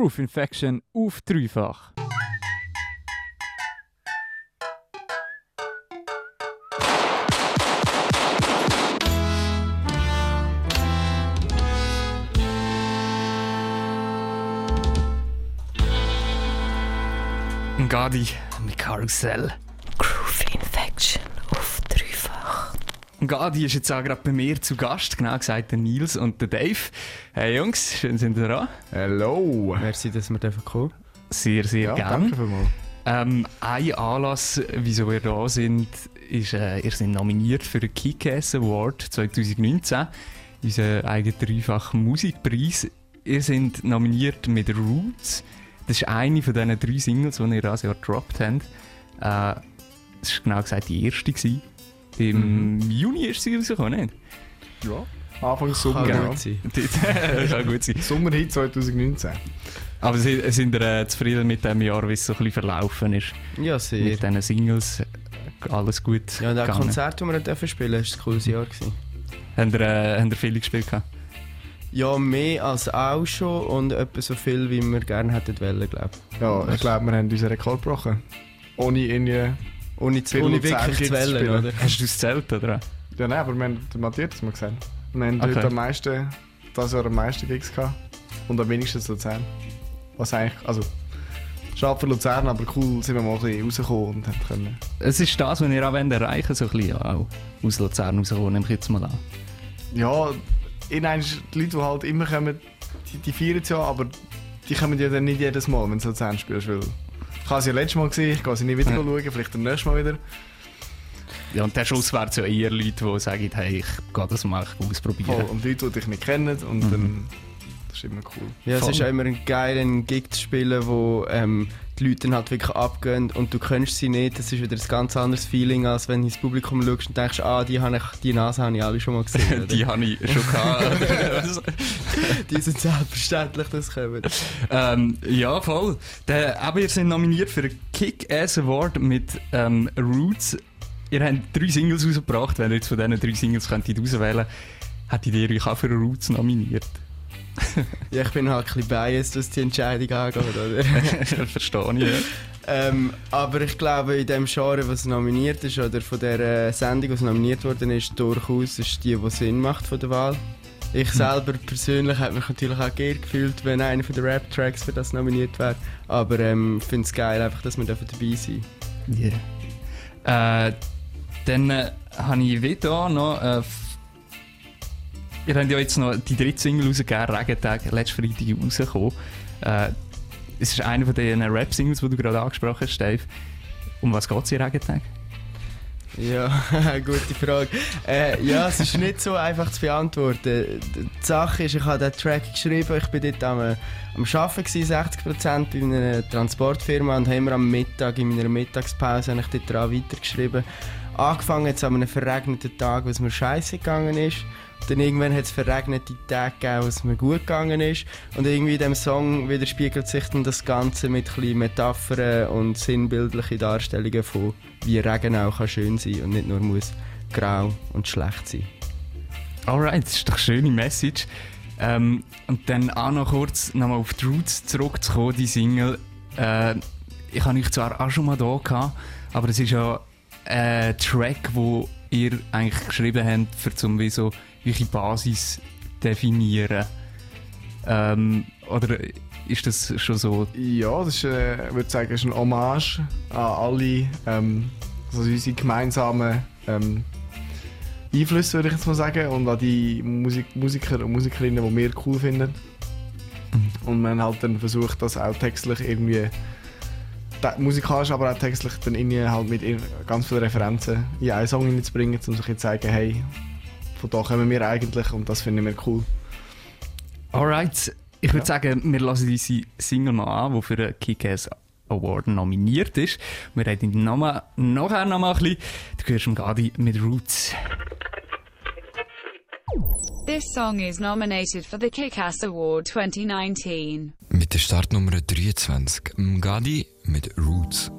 Groove Infection auf dreifach. Gadi mit Karussell. Groove Infection auf dreifach. Gadi ist jetzt auch gerade bei mir zu Gast, genau gesagt der Nils und der Dave. Hey Jungs, schön sind ihr da. Hello! Merci, dass wir dürfen kommen. Sehr, sehr Ja, gerne. danke vielmals. Ähm, ein Anlass, wieso wir da sind, ist, äh, ihr seid nominiert für den Kick-Ass Award 2019, unseren eigenen dreifachen Musikpreis. Ihr seid nominiert mit Roots. Das ist eine von diesen drei Singles, die ihr dieses Jahr gedroppt habt. Äh, das war genau gesagt die erste. Gewesen. Im Juni ist sie rausgekommen, nicht? Ja. Anfang Sommer, Kann ja. gut sein. kann gut sein. Sommerhit 2019. Aber sind, sind ihr äh, zufrieden mit dem Jahr, wie es so ein bisschen verlaufen ist? Ja, sehr. Mit diesen Singles? Alles gut Ja, und auch gegangen? Konzert, das wir dürfen spielen, war ein cooles Jahr. Gewesen. Habt ihr, äh, habt ihr viele gespielt? gehabt? Ja, mehr als auch schon und etwa so viel, wie wir gerne hätten wollen, glaube ich. Ja, ich glaube, wir haben unseren Rekord gebrochen. Ohne irgendwie... Ohne, Viel ohne Luzern wirklich Kids zu wollen, spielen. oder? Hast du es gezählt, oder? Ja, nein, aber wir haben, der Matthias mal gesagt. Wir haben Okay. heute am meisten, das Jahr am meisten Gigs gehabt. Und am wenigsten in Luzern. Was eigentlich, also... Schade für Luzern, aber cool sind wir mal ein bisschen rausgekommen und haben können... Es ist das, was ihr auch wollt erreichen so ein bisschen auch aus Luzern rauskommen, nehme ich jetzt mal an. Ja, in die Leute, die halt immer kommen, die, die feiern es ja, aber die kommen ja dann nicht jedes Mal, wenn du Luzern spielst, weil... Ich habe sie ja letztes Mal gesehen, ich gehe sie nicht wieder Ja. schauen, vielleicht beim nächsten Mal wieder. Ja, und der Schluss wäre ja eher Leute, die sagen, hey, ich gehe das mal ausprobieren. Voll. Und Leute, die dich nicht kennen und Mhm. dann... Das ist immer cool. Ja, es Voll. ist auch immer ein geiler Gig zu spielen, wo ähm, die Leute dann halt wirklich abgehen und du kennst sie nicht. Das ist wieder ein ganz anderes Feeling, als wenn du ins Publikum schaust und denkst, ah, die, habe ich, die Nase habe ich alle schon mal gesehen. Die habe ich schon gehabt. die sind selbstverständlich, das kommen. ähm, ja, voll. Der, aber ihr seid nominiert für den Kick-Ass Award mit ähm, Roots. Ihr habt drei Singles rausgebracht. Wenn ihr jetzt von diesen drei Singles könntet auswählen hättet ihr euch auch für Roots nominiert. Ja, ich bin halt ein bisschen biased, was die Entscheidung angeht, oder? Verstehe ich, ja. Ähm, aber ich glaube, in dem Genre, was nominiert ist, oder von der äh, Sendung, was nominiert worden ist, durchaus ist die, die Sinn macht von der Wahl. Ich selber persönlich habe mich natürlich auch geehrt gefühlt, wenn einer von den Rap-Tracks für das nominiert wäre. Aber ähm, ich finde es geil, einfach, dass wir dabei sein Yeah. Äh, dann äh, habe ich wieder noch. Äh, f- ihr habt ja jetzt noch die dritte Single rausgegeben, Regentag, letzten Freitag rausgekommen. Äh, es ist einer von den Rap-Singles, die du gerade angesprochen hast, Dave. Um was geht es in Regentag? Ja, gute Frage. Äh, ja, es ist nicht so einfach zu beantworten. Die Sache ist, ich habe den Track geschrieben, ich bin dort am, am Arbeiten, gewesen, 60% bei einer Transportfirma und haben wir am Mittag, in meiner Mittagspause, habe ich dort dran weitergeschrieben. Angefangen jetzt an einem verregneten Tag, wo es mir scheiße gegangen ist. Dann irgendwann hat es verregnete Tage gegeben, es mir gut gegangen ist. Und irgendwie in diesem Song widerspiegelt sich dann das Ganze mit ein Metaphern und sinnbildlichen Darstellungen von, wie Regen auch kann schön sein und nicht nur muss grau und schlecht sein. Alright, das ist doch eine schöne Message. Ähm, und dann auch noch kurz nochmal auf die Roots zurückzukommen, die Single. Äh, ich habe euch zwar auch schon mal da gehabt, aber es ist ja ein Track, wo ihr eigentlich geschrieben habt, für zum wie welche Basis definieren. Ähm, oder ist das schon so? Ja, das ist, äh, ich würde sagen, ist ein Hommage an alle ähm, also unsere gemeinsamen ähm, Einflüsse, würde ich jetzt mal sagen, und an die Musik Musiker und Musikerinnen, die wir cool finden. Und man halt dann versucht, das auch textlich irgendwie musikalisch, aber auch textlich dann irgendwie halt mit ganz vielen Referenzen in einen Song hineinzubringen, um sich zu zeigen, hey, von da kommen wir eigentlich und das finden wir cool. Alright, ich würde Ja. sagen, wir lassen diese Single mal an, die für den Kick-Ass Award nominiert ist. Wir reden den Namen nachher noch mal ein bisschen. Du hörst im Gadi mit Roots. This song is nominated for the Kick-Ass Award 2019. Mit der Startnummer 23, Mgadi mit Roots.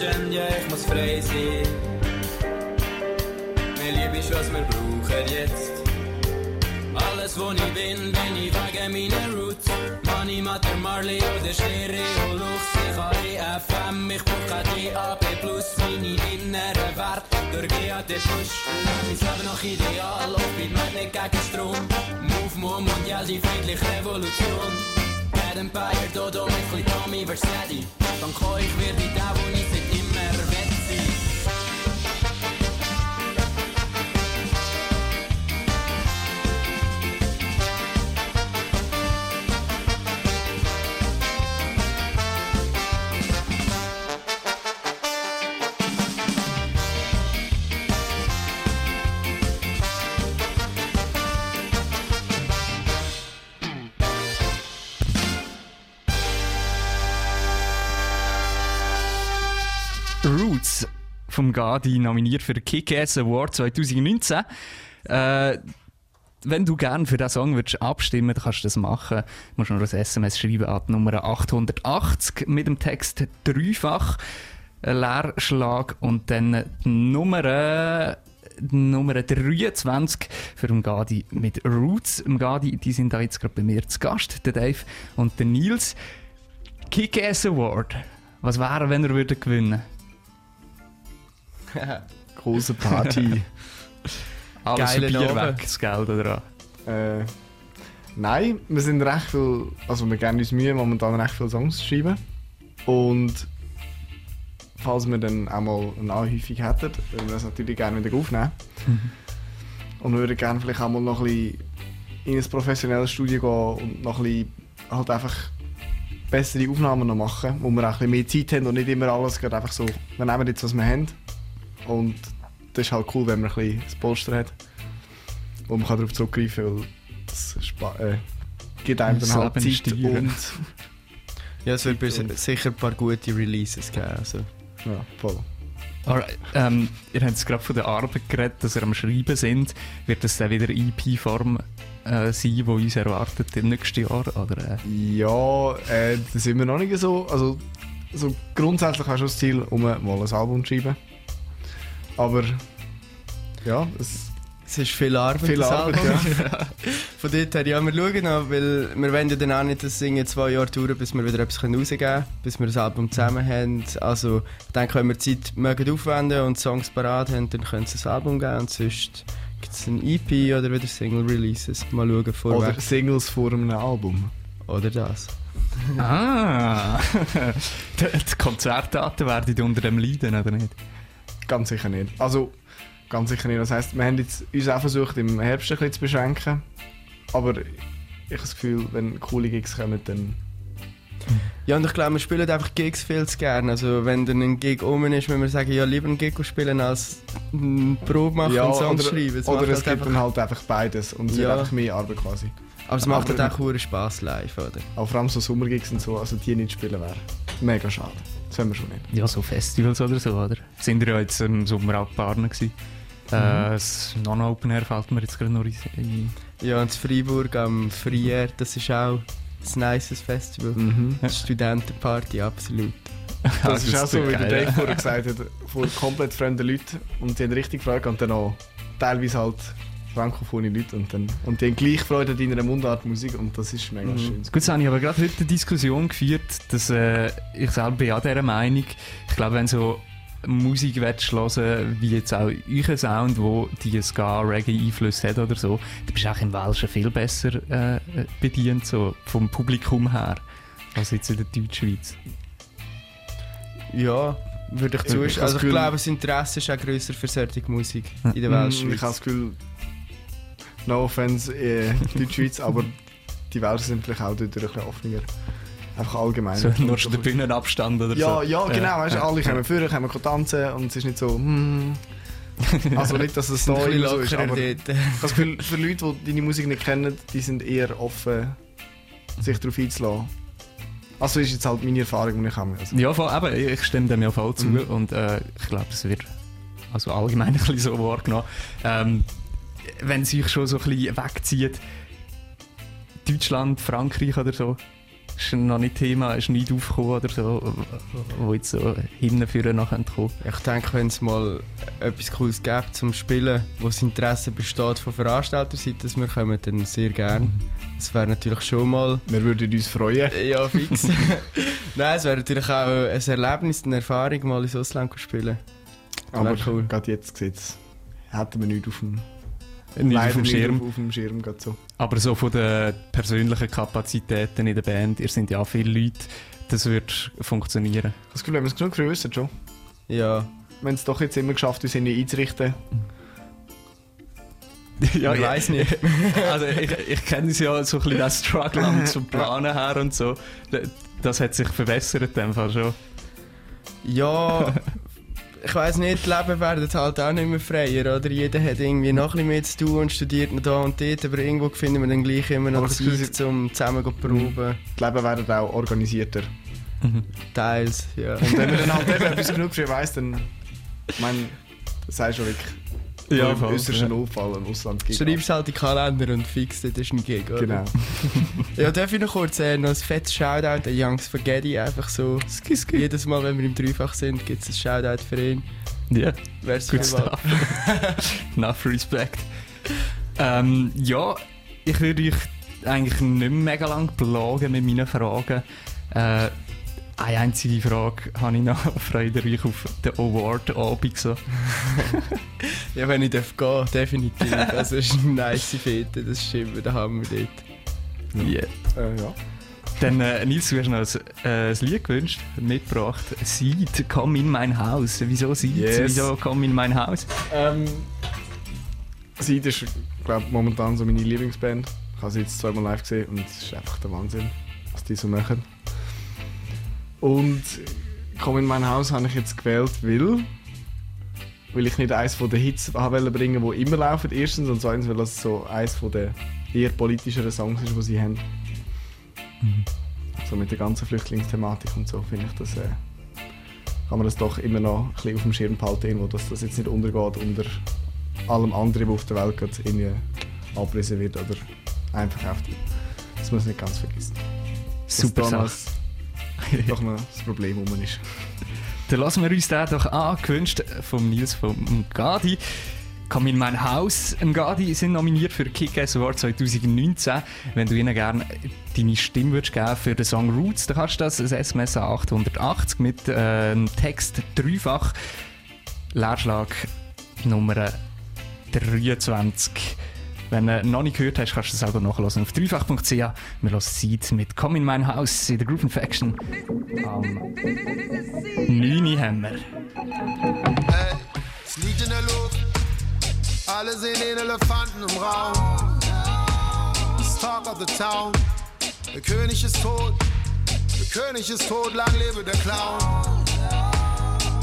Stehen. Ja, ich muss frei sein. Mir lieb ist, was wir brauchen jetzt. Alles, wo ich bin, bin ich wegen meiner Roots. Money, Matter, Marley oder Stereo Lux. Ich habe FM, ich brauche DAB+, meine inneren Werte durch GAD. Mein Leben nach Ideal, auf bin nicht gegen Strom. Move, Move, Mondial, die friedliche Revolution. Bad Empire, Dodo mit Tommy Versetti. Euch werde ich der, wo ich vom Gadi nominiert für den Kick-Ass Award 2019. Äh, wenn du gerne für diesen Song würdest abstimmen dann kannst du das machen. Du musst nur ein SMS schreiben an die Nummer 880 mit dem Text dreifach Leerschlag und dann die Nummer, Nummer 23 für den Gadi mit Roots. Gadi, die sind da jetzt gerade bei mir zu Gast, der Dave und der Nils. Kick-Ass Award. Was wäre, wenn er würde gewinnen? Große Party. Alles Geile Bier Abend. weg, das Geld oder äh, nein, wir sind recht viel, also wir geben uns Mühe, momentan recht viele Songs zu schreiben. Und falls wir dann auch mal eine Anhäufung hätten, würden wir das natürlich gerne wieder aufnehmen. Und wir würden gerne vielleicht auch mal noch ein bisschen in ein professionelles Studio gehen und noch ein bisschen halt einfach bessere Aufnahmen noch machen, wo wir auch ein bisschen mehr Zeit haben und nicht immer alles gerade einfach so, wir nehmen jetzt, was wir haben. Und das ist halt cool, wenn man ein bisschen das Polster hat, wo man kann darauf zurückgreifen kann, weil das spa- äh, gibt einem dann halt Zeit steuern. und Ja, es wird bis- Und- sicher ein paar gute Releases geben. Also. ja, voll. Alright, ähm, ihr habt jetzt gerade von der Arbeit geredet, dass ihr am Schreiben sind. Wird das dann wieder EP-Form äh, sein, die uns erwartet im nächsten Jahr? Oder, äh? Ja, äh, das sind wir noch nicht so. Also, so grundsätzlich hast du das Ziel, um mal ein Album zu schreiben. Aber ja, es, Es ist viel Arbeit. Viel Arbeit, Album. Von dort her, ja, wir schauen noch, weil wir wollen ja dann auch nicht das Singen zwei Jahre dauern, bis wir wieder etwas rausgeben können, bis wir das Album zusammen haben. Also, ich denke, wenn wir Zeit mögen aufwenden und Songs parat haben, dann können sie das Album geben und sonst gibt es ein EP oder wieder Single-Releases. Mal schauen, oder vorwärts. Singles vor einem Album. Oder, das. Ah! die Konzertdaten werden unter dem leiden, oder nicht? Ganz sicher nicht. Also, ganz sicher nicht. Das heisst, wir haben jetzt uns auch versucht, im Herbst ein bisschen zu beschränken. Aber ich habe das Gefühl, wenn coole Gigs kommen, dann Ja, und ich glaube, wir spielen einfach Gigs viel zu gerne. Also, wenn dann ein Gig um ist, müssen wir sagen, ja, lieber einen Gig spielen als eine Probe machen und Songs oder, schreiben. Es oder es halt gibt einfach, dann halt einfach beides und es Ja. wird einfach mehr Arbeit quasi. aber es macht aber- halt auch Spass live, oder? Aber vor allem so Sommergigs und so, also die nicht spielen wäre mega schade. Das wollen wir schon nicht. Ja, so Festivals oder so, oder? Sind wir ja jetzt im Sommer auch Partner gewesen. Äh, das Non-Open Air fällt mir jetzt gerade noch ein. Ja, und in Freiburg am Frier, das ist auch ein nices Festival. Mhm. Studentenparty, absolut. Das ist auch so, wie der Dave vorher gesagt hat, vor komplett fremden Leuten und die haben richtig Freude und dann auch teilweise halt frankophone Leute und, dann, und die haben gleich Freude an deiner Mundartmusik und das ist mega Mhm. schön. Gut, jetzt habe ich aber gerade heute eine Diskussion geführt, dass äh, ich selber bin auch dieser Meinung, ich glaube, wenn so Musik willst hören, wie jetzt auch euer Sound, wo die Ska-Reggae-Einfluss hat oder so, dann bist du auch im Welschen viel besser äh, bedient, so vom Publikum her, als jetzt in der Deutschschweiz. Ja, würde ich zustimmen. Also das ich glaube, das Interesse ist auch grösser für solche Musik in der Mm, Welt. Ich habe das Gefühl, no offense, äh, Deutschschweiz, aber die Welt sind vielleicht auch dort ein bisschen offener. Einfach allgemein. So, nur schon der Bühnenabstand oder ja, so. ja, genau, weißt du, alle kommen vorher, können tanzen und es ist nicht so, hm. Also nicht, dass es immer so ist, aber das Gefühl, für Leute, die deine Musik nicht kennen, die sind eher offen, sich darauf einzulassen. Also ist jetzt halt meine Erfahrung, die ich habe. Also, Ja, voll, eben, ich stimme dem ja voll zu Mhm. und äh, ich glaube, es wird also allgemein ein bisschen so wahrgenommen. Ähm, wenn es sich schon so ein bisschen wegzieht, Deutschland, Frankreich oder so, ist noch nicht Thema, ist nicht aufgekommen oder so, wo jetzt so hinten führen noch kommen könnte. Ich denke, wenn es mal etwas Cooles gibt zum Spielen, wo das Interesse besteht von Veranstalterseite, dass wir kommen, dann sehr gerne. Das wäre natürlich schon mal wir würden uns freuen. ja fix. Nein, es wäre natürlich auch ein Erlebnis, eine Erfahrung, mal ins Ausland zu spielen. Aber cool. gerade jetzt sieht es, hätten wir nichts auf dem, Nicht auf leider dem nicht Schirm. Auf, auf dem Schirm so. Aber so von den persönlichen Kapazitäten in der Band, ihr sind ja viele Leute, das wird funktionieren. Ich habe Das Gefühl, wenn wir es genug wissen, schon. Ja, Wir haben es doch jetzt immer geschafft, uns irgendwie einzurichten. ja, ich weiß nicht. Also ich, ich kenne es ja so ein bisschen das Struggle am zum Planen her und so. Das hat sich verbessert in dem Fall schon. Ja, ich weiß nicht, die Leben werden halt auch nicht mehr freier, oder? Jeder hat irgendwie noch ein bisschen mehr zu tun und studiert noch da und dort, aber irgendwo finden wir dann gleich immer noch Zeit, um zusammen zu proben. Die Leben werden auch organisierter. Teils, ja. Und wenn man dann halt eben etwas genug früh weiss, dann. Ich meine, das du schon wirklich. Ja, im äußersten. Notfall im Ausland gibt. Schreibst halt den Kalender und fix, das ist ein Gig, oder? Genau. Ja, darf ich noch kurz äh, noch ein fettes Shoutout an Young Spaghetti, einfach so. Jedes Mal, wenn wir im Dreifach sind, gibt es ein Shoutout für ihn. Ja, Wär's good stuff. Enough respect. Ähm, ja, ich würde euch eigentlich nicht mehr mega lang plagen mit meinen Fragen. Äh, eine einzige Frage habe ich noch. Freut ihr euch auf den Award-Abend so? Ja, wenn ich darf gehen, definitiv. Also, es ist eine nice Fete, das stimmt, da haben wir dort. Yeah. Äh, ja. Dann, äh, Nils, du hast noch ein, äh, ein Lied gewünscht, mitgebracht. Seed, komm in mein Haus. Wieso Seed? Yes. Wieso komm in mein Haus? Ähm, Seid ist, glaube momentan so meine Lieblingsband. Ich habe sie jetzt zweimal live gesehen und es ist einfach der Wahnsinn, was die so machen. Und «Komm in mein Haus» habe ich jetzt gewählt, weil, weil ich nicht eins von den Hits wollen bringen, die immer laufen, erstens, und zweitens, weil das so eins von den eher politischeren Songs ist, die sie haben. So mit der ganzen Flüchtlingsthematik und so, finde ich das... Äh, kann man das doch immer noch ein bisschen auf dem Schirm behalten, irgendwo, dass das jetzt nicht untergeht unter allem anderen, was auf der Welt gerade irgendwie abrissen wird oder einverkauft wird. Das muss man nicht ganz vergessen. Super Sache. doch noch das Problem rum ist. Dann lassen wir uns den doch an, gewünscht vom Nils vom Gadi. Komm in mein Haus. Ein Gadi sind nominiert für Kick-Ass Award 2019. Wenn du ihnen gerne deine Stimme würdest geben für den Song Roots, dann kannst du das ein SMS an 880 mit äh, einem Text dreifach. Leerschlag Nummer 23. Wenn du noch nicht gehört hast, kannst du es selber nachlesen auf dreifach.ch. Wir hören Seed mit Komm in mein Haus in der Group Infection. Am 9 haben wir. Ey, es liegt in der Luft. Alle sehen den Elefanten im Raum. Es talk of the town. Der König ist tot, der König ist tot, lang lebe der Clown.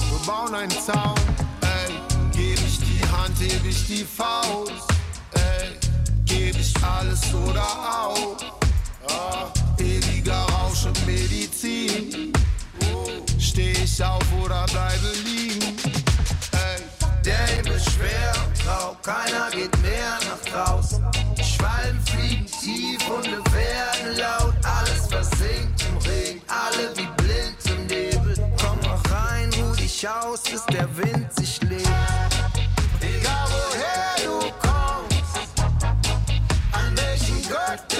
Wir bauen einen Zaun, ey, geb ich die Hand, heb ich die Faust, geb ich alles oder auch. Ah, ewiger Rausch und Medizin. Steh ich auf oder bleibe liegen? Ey, Der Himmel ist schwer grau, keiner geht mehr nach draußen. Schwalben fliegen tief, Hunde werden laut, alles versinkt im Regen, alle wie blind im Nebel. Komm mal rein, ruh dich aus, bis der Wind sich legt. Ein.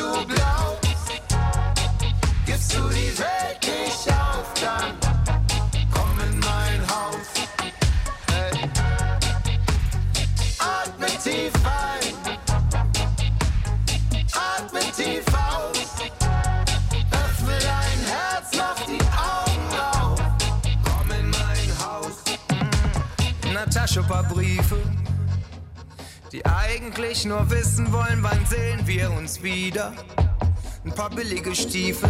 Paar Briefe, die eigentlich nur wissen wollen, wann sehen wir uns wieder. Ein paar billige Stiefel.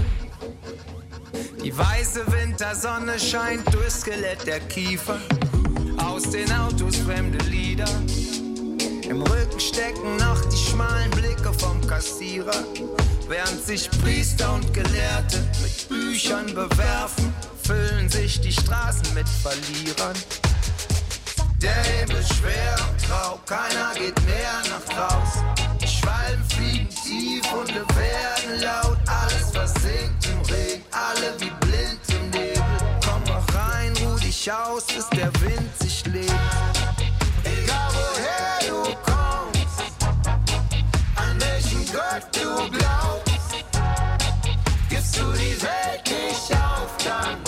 Die weiße Wintersonne scheint durchs Skelett der Kiefer. Aus den Autos fremde Lieder. Im Rücken stecken noch die schmalen Blicke vom Kassierer. Während sich Priester und Gelehrte mit Büchern bewerfen, füllen sich die Straßen mit Verlierern. Der Himmel schwer und grau, keiner geht mehr nach draußen. Schwalben fliegen tief, Hunde werden laut, alles versinkt im Regen, alle wie blind im Nebel. Komm mal rein, ruh dich aus, bis der Wind sich legt. Egal woher du kommst, an welchen Gott du glaubst, gibst du die Welt nicht auf, dann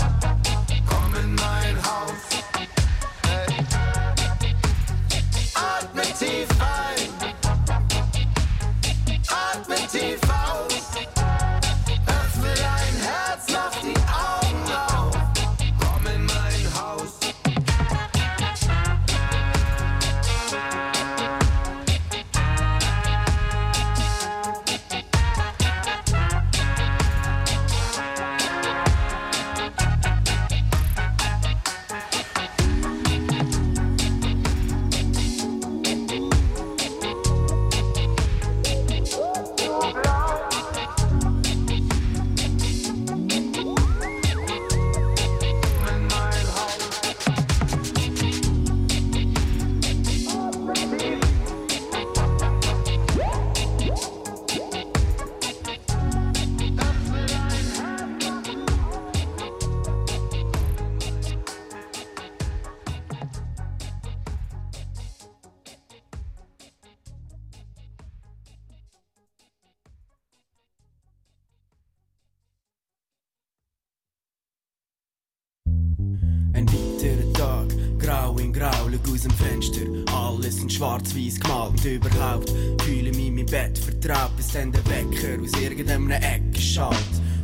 schwarz-weiß gemalt überhaupt fühle mich in mein Bett vertraut, bis dann der Wecker aus irgendeiner Ecke schallt.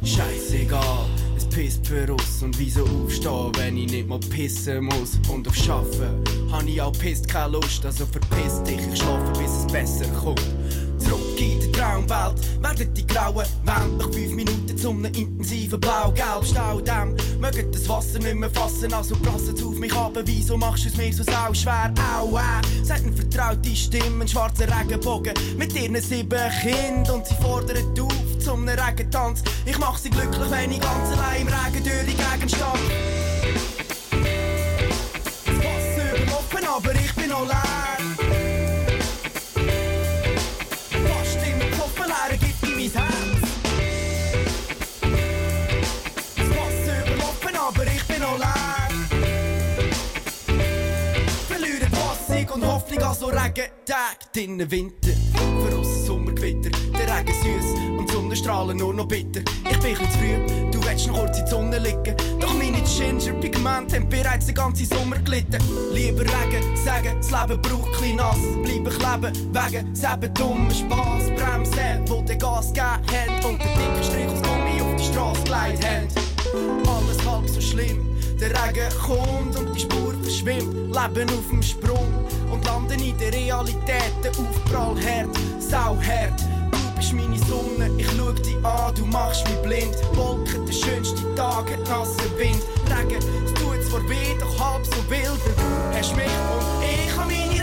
Scheißegal, es pisst für uns und wieso aufstehen, wenn ich nicht mal pissen muss. Und auf Schaffen habe ich auch pisst keine Lust, also verpiss dich, ich schlafe bis es besser kommt. Zurück in die Traumwelt werden die grauen Wände nach fünf Minuten zum intensiven blau-gelb Staudamm. Mögen das Wasser nicht mehr fassen, also prassen's auf mich ab. Wieso machst du es mir so sau schwer? Au, äh, sagt eine vertraute Stimme, ein schwarzer Regenbogen mit ihren sieben Kindern und sie fordern auf zum Regentanz. Ich mach sie glücklich, wenn ich ganz allein im Regen durch die Gegend stehe. Das Wasser überlaufen, aber ich bin noch So Regentag. Drinnen Winter, für uns Sommergewitter. Der Regen süß und die Sonnenstrahlen nur noch bitter. Ich bin zu früh, du willst noch kurz in die Sonne liegen. Doch meine Ginger-Pigmente haben bereits den ganzen Sommer gelitten. Lieber Regen, sagen, das Leben braucht klein nass. Bleiben kleben, wegen selben dummen Spass. Bremsen, wo der Gas gegeben hat. Und der dicke Strich aus Gummi auf die Straße gelegt haben. Alles halb so schlimm. Der Regen kommt und die Spur verschwimmt. Leben auf dem Sprung und landen in der Realität. Der Aufprall hart, sauhart. Du bist meine Sonne, ich schau dich an, du machst mich blind. Wolken, der schönste Tag, hat nasser Wind. Regen, es tut zwar weh, doch halb so wild. Du hast mich und ich hab meine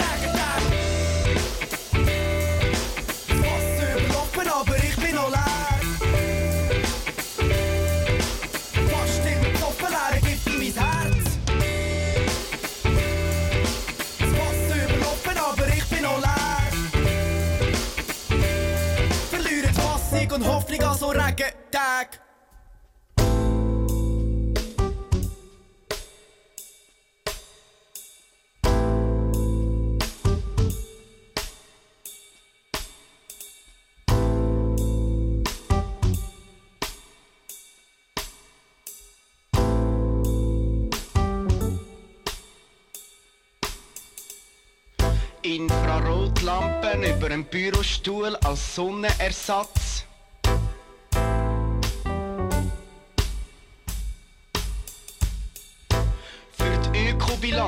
Fassung und Hoffnung an so Regentag. Infrarotlampen über dem Bürostuhl als Sonnenersatz.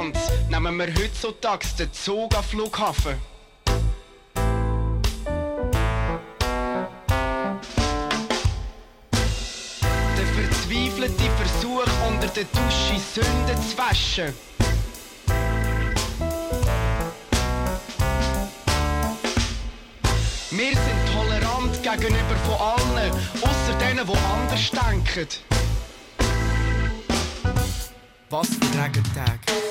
Ökobilanz nehmen wir heutzutage den Zug am Flughafen. Der verzweifelte Versuch, unter der Dusche Sünden zu waschen. Wir sind tolerant gegenüber von allen, außer denen, die anders denken. Was für Regentag.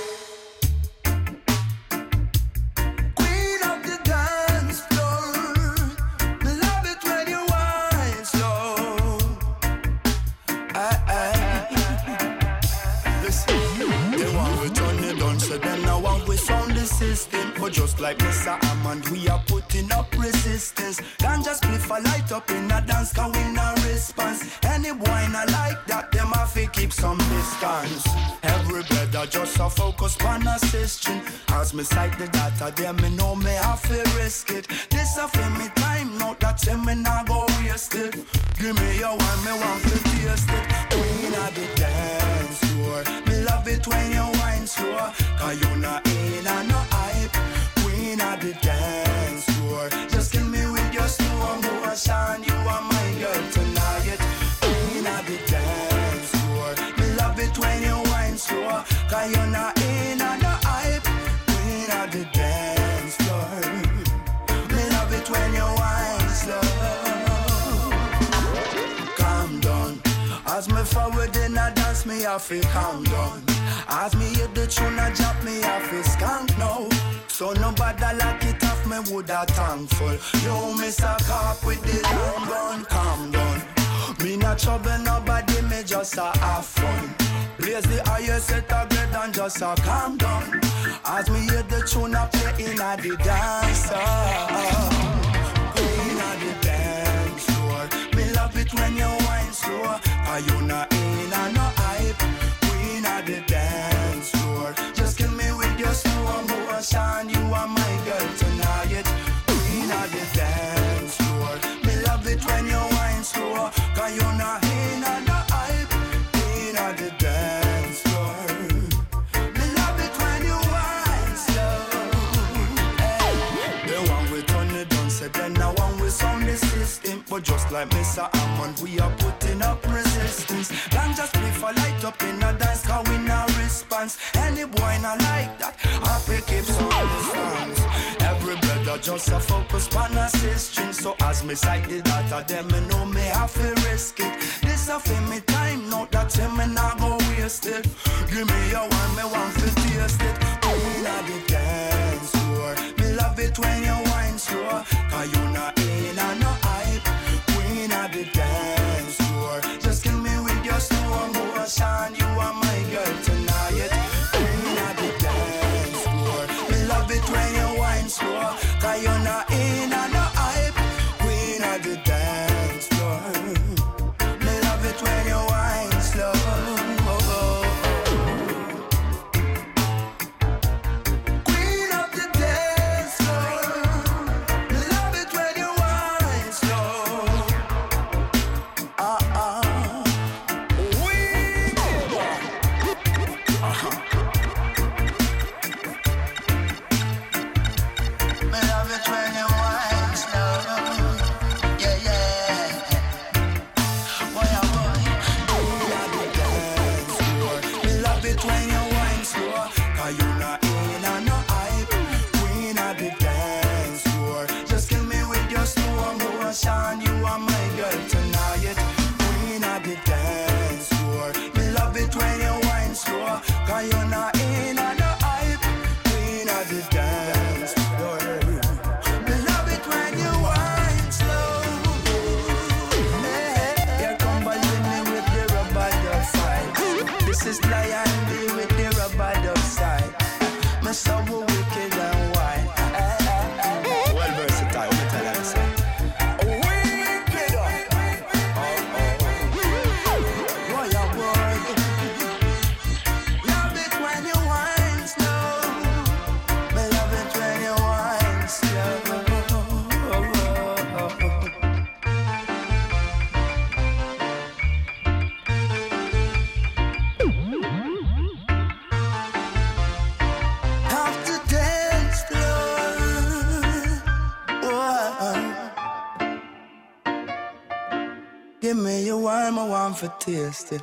Like Mr. Hammond, we are putting up resistance. Can't just spliff a light up in a dance, can win a response. Any boy like that, them have to keep some distance. Every brother just a focus on assisting. As me cite the data, them me know me have to risk it. This a for me time, not that say me not go waste it. Give me your one, me want to taste it. Queen of the dance floor, me love it when you wine slow. Cause you not in and the dance floor, just kill me with your slow motion. You are my girl tonight. Queen of the dance floor, me love it when you wine slow. Cause you not in and no hype. Queen of the dance floor, me love it when you wine slow. Calm down. As me forward in a dance, me have to calm down. As me hear the tune a drop, me have to skank now. So nobody like it off, me woulda thankful. Yo, miss a cop with the long gun, calm down. Me not trouble nobody, me just a have fun. Raise the highest set a grade and just a calm down. As me hear the tune a play in a the dance. Queen of the dance floor. Me love it when you wine slow. Are you not in and no hype? Queen of the dance floor. Slow. You are my girl tonight. Queen of the dance floor. Me love it when you wine slow. Cause you not in no hype. Queen of the dance floor. Me love it when you wine slow. Hey, the one we turn down, say then now one we sound the system. But just like Mr. Hammond, we are putting up resistance. Can't just play for light up in a dance, cause we no response. Any boy not like that, I happy keep some distance. Every brother just a focus on assisting. So as me cite the data, them me know me have to risk it. This a for me time, not that him me not go waste it. Give me your one, me want to taste it. Queen of the dance floor, me love it when you wine slow. Cause you not in and no hype. Queen of the dance Russian, you warm, I want for taste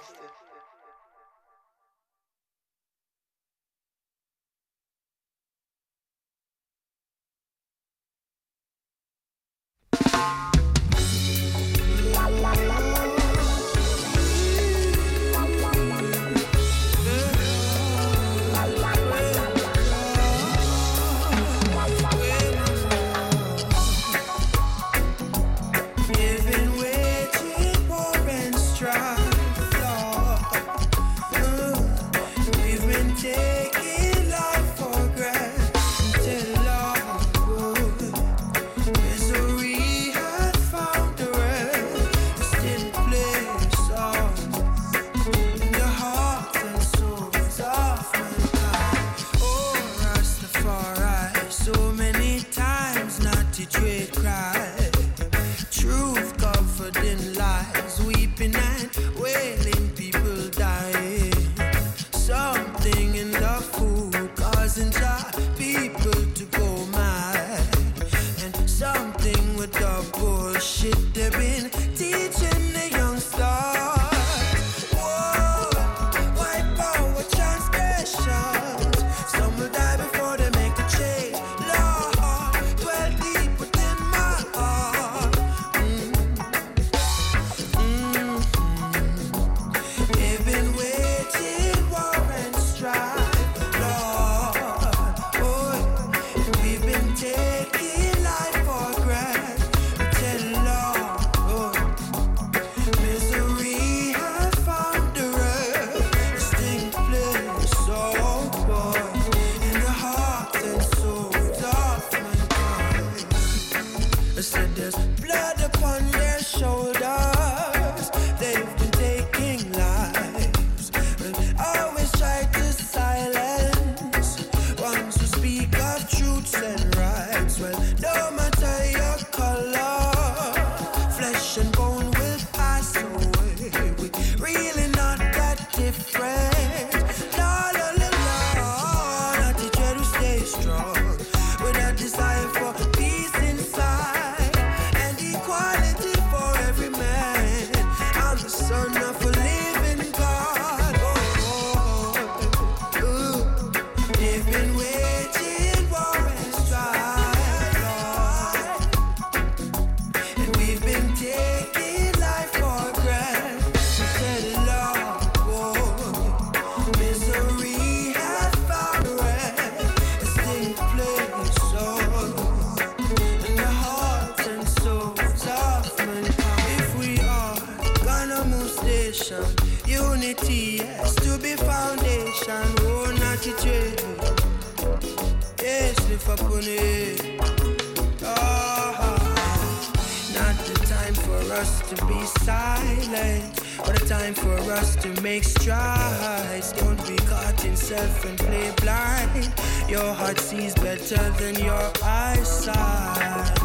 to be silent, but a time for us to make strides. Don't be caught in self and play blind. Your heart sees better than your eyesight.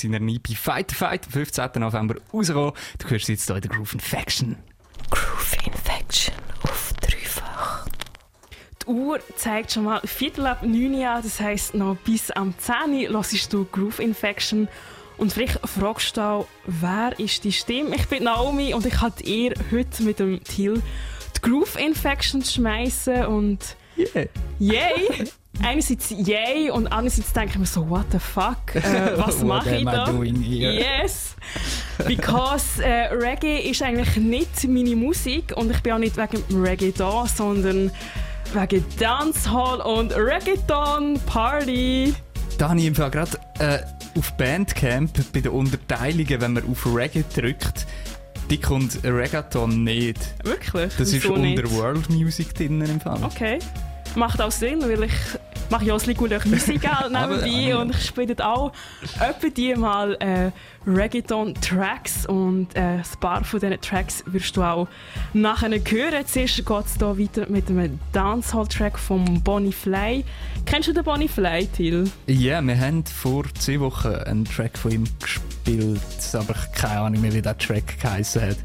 Seiner EP Fight Fight am 15. November rausgekommen. Du hörst jetzt hier in der Groove Infection. Groove Infection auf dreifach. Die Uhr zeigt schon mal Viertel ab 9 Uhr, das heisst noch bis am 10 Uhr hörst du Groove Infection. Und vielleicht fragst du auch, wer ist die Stimme? Ich bin Naomi und ich hatte ihr heute mit dem Till die Groove Infection zu schmeißen und Yeah. yay! Einerseits yay und andererseits denke ich mir so, what the fuck? Äh, was mache ich da? Yes! Because äh, Reggae ist eigentlich nicht meine Musik und ich bin auch nicht wegen Reggae da, sondern wegen Dancehall und Reggaeton Party. Da habe ich im Fall gerade äh, auf Bandcamp bei den Unterteilungen, wenn man auf Reggae drückt, die kommt Reggaeton nicht. Wirklich? Das ist Wieso unter nicht? World Music drin im Fall. Okay. macht auch Sinn, weil ich mache ja auch ein bisschen Musik nebenbei Aber, und ich spiele dort auch etwa die mal äh, Reggaeton-Tracks und äh, ein paar von diesen Tracks wirst du auch nachher hören. Zuerst geht es hier weiter mit einem Dancehall-Track von Bonnie Fly. Kennst du den Bonnie Fly, Till? Ja, wir haben vor zwei Wochen einen Track von ihm gespielt, aber ich keine Ahnung mehr, wie der Track geheißen hat.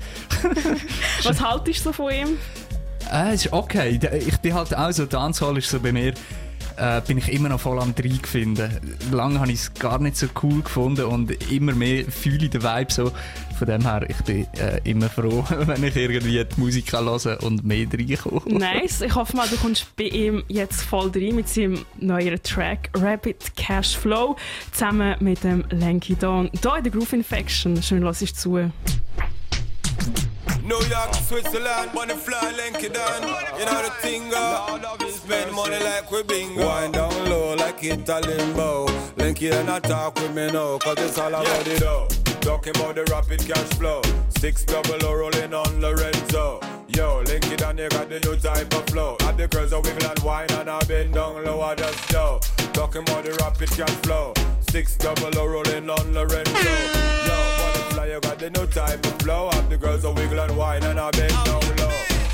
Was haltest du so von ihm? Äh, ist okay. Ich bin halt auch so, Dancehall ist so bei mir, äh, bin ich immer noch voll am Dreieck finden. Lange habe ich es gar nicht so cool gefunden und immer mehr fühle ich den Vibe so. Von dem her, ich bin äh, immer froh, wenn ich irgendwie die Musik kann hören und mehr reinkomme. Nice. Ich hoffe mal, du kommst bei ihm jetzt voll rein mit seinem neuen Track Rapid Cash Flow zusammen mit dem Lanky Dawn. Hier in der Groove Infection. Schön, lass ich zu. New York, Switzerland, money fly, link it down. You know the thing go. Spend money like we bingo. Wind down low like it a limbo. Link it and I talk with me now, cause it's all about it though. Talking about the rapid cash flow. Six double O rolling on Lorenzo. Yo, link it and you got the new type of flow. Have the girls a wiggle and wine and I bend down low, I just yo. Talking about the rapid cash flow. Six double O rolling on Lorenzo. Yo, butterfly, you got the new type of flow. Have the girls a wiggle and wine and I bend down low.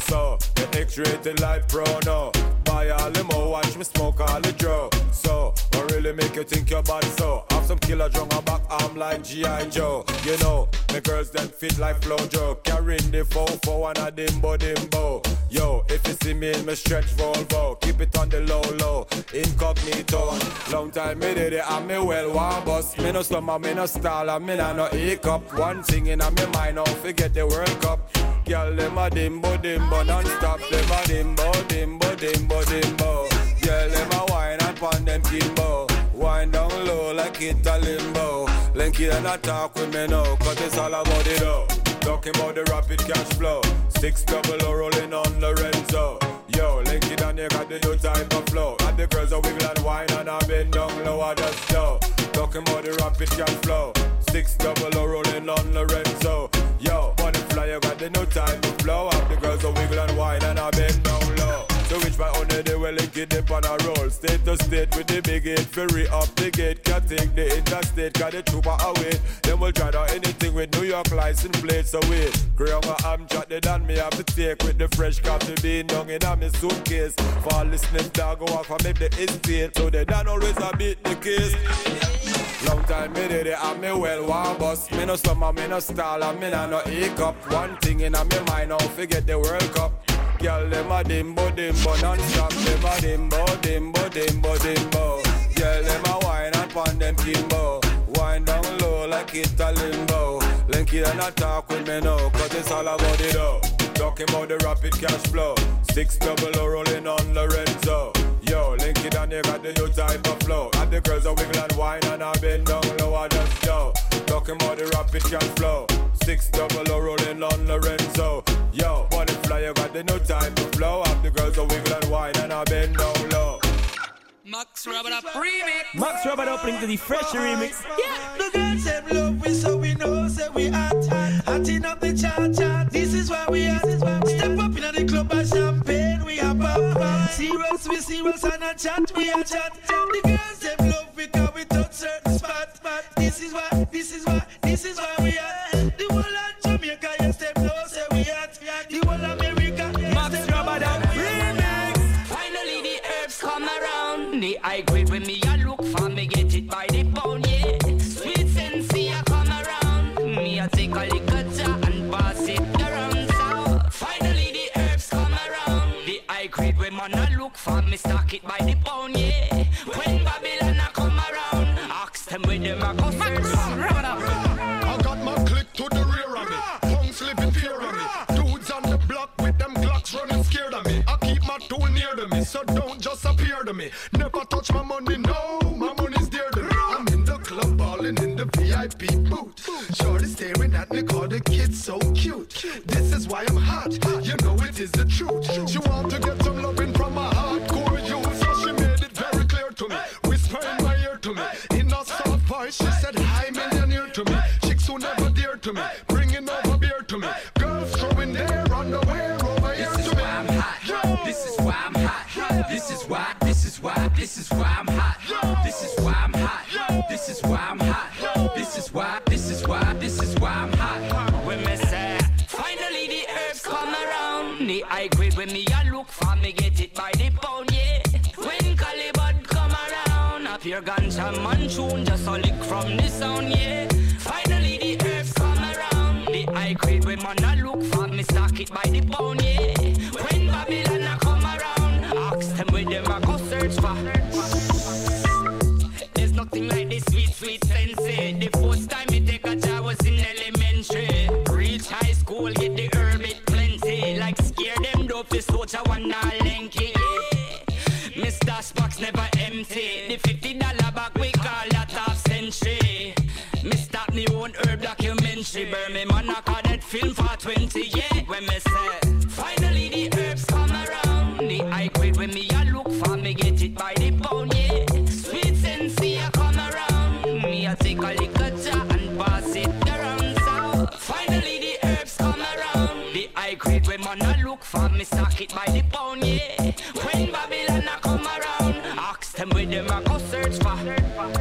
So, the X-rated life pro no. Buy all the more, watch me smoke all the draw. So, I really make you think you're bad so. Have some killer drum on back arm like G.I. Joe. You know, the girls that fit like Flo Joe. Carrying the fofo and a dimbo dimbo. Yo, if you see me in my stretch Volvo, keep it on the low low, incognito. Long time me did it, and me well one bus. Me no slumber, me no stall, and me nah no hiccup. One thing in me mind, don't forget the World Cup. Girl, them a dimbo dimbo non-stop. Them a dimbo dimbo dimbo dimbo. Girl, them a wine pon them kimbo. Wine down low like it a limbo. Link it and a talk with me now, cause it's all about it though. Talking about the rapid cash flow. Six double O rolling on Lorenzo. Yo, Linky and you got the new type of flow. And the girls are wiggle and wine and I bend down low, I just yo. Talking about the rapid cash flow. Six double O rolling on Lorenzo. Yo, butterfly, you got the new type of flow. And the girls are wiggle and wine and I bend down. So which by under they will link it up on a roll. State to state with the big eight, ferry up the gate. Can't take the interstate, got the trooper away. Then we'll try to anything with New York license plates away. Growing I'm chatted and me have to take with the fresh coffee bean down in a me suitcase. For listening dog go off and make the estate. So they don't always a beat the case. Long time me did it and me well one bus. Me no summer, me no stall and me nah no hiccup. One thing in me mind, don't forget the World Cup. Girl, them a dimbo dimbo non-stop. Them a dimbo dimbo dimbo dimbo. Girl, them a wine and pon them kimbo. Wine down low like it a limbo. Link it and a talk with me now, cause it's all about it though. Talking about the rapid cash flow. Six double O rolling on Lorenzo. Yo, link it and you got the new type of flow. And the girls are wiggle and wine and I bend down low, I just yo. Talking about the rapid cash flow. Six double O rolling on Lorenzo. Yo, butterfly, you got the new type of flow. And the girls are wiggle and wine and I bend down low. Max Rubber Up Remix. Max Rubber Up link to the fresh remix. Yeah, the girls them love we so we know say we are hot, hotting up the chart chart. This is why we at. Step up in the club and champagne we are pop pop. Serious we serious and a chat we a chat. The girls them This is why, this is why, this is why we at. The whole of Jamaica yes them know say we at. The whole of America yes Max them know Rubber say Up we at. remix. Finally the herbs come around. The high grade when me look for me get it by the pound, yeah. Sweet sensei come around. Me take a little jar and pass it around. So finally the herbs come around. The high grade when man look for me stock it by the pound, yeah. Ask them a go first. I got my click to the rear of me. Punks living fear of me. Dudes on the block with them Glocks running scared of me. I keep my tool near to me, so don't just appear to me. Never touch my money, no, my money's dear to me. I'm in the club balling in the VIP booth. Shorty staring at me, call the kid so cute. This is why I'm hot, you know it is the truth. She want me, bringing over beer to me. Girls throwing their underwear over here This is to me. why I'm hot. This is why I'm hot. This is why This is why, this is why I'm hot. This is why I'm hot. This is why I'm hot. This is why, this is why, this is why I'm hot. When me say, finally the herbs come around. The high grade when me a look for me get it by the pound, yeah. When Calibut come around, up your ganja man tune just a lick from the sound, yeah. When man a look for me stock it by the pound, yeah. When Babylon a come around, ask them where them a go search for. There's nothing like this sweet, sweet sensei. The first time me take a job was in elementary. Reach high school, get the herb it plenty. Like scare them dope, the soldier one not documentary. Burn me man I call that film for 20 yeah. When me say, finally the herbs come around. The high grade when me a look for me get it by the pound yeah. Sweet sensei a come around. Me a take a liquor jar and pass it around. So finally the herbs come around. The high grade when man a look for me stock it by the pound yeah. When Babylon a come around, ask them where them a go search for.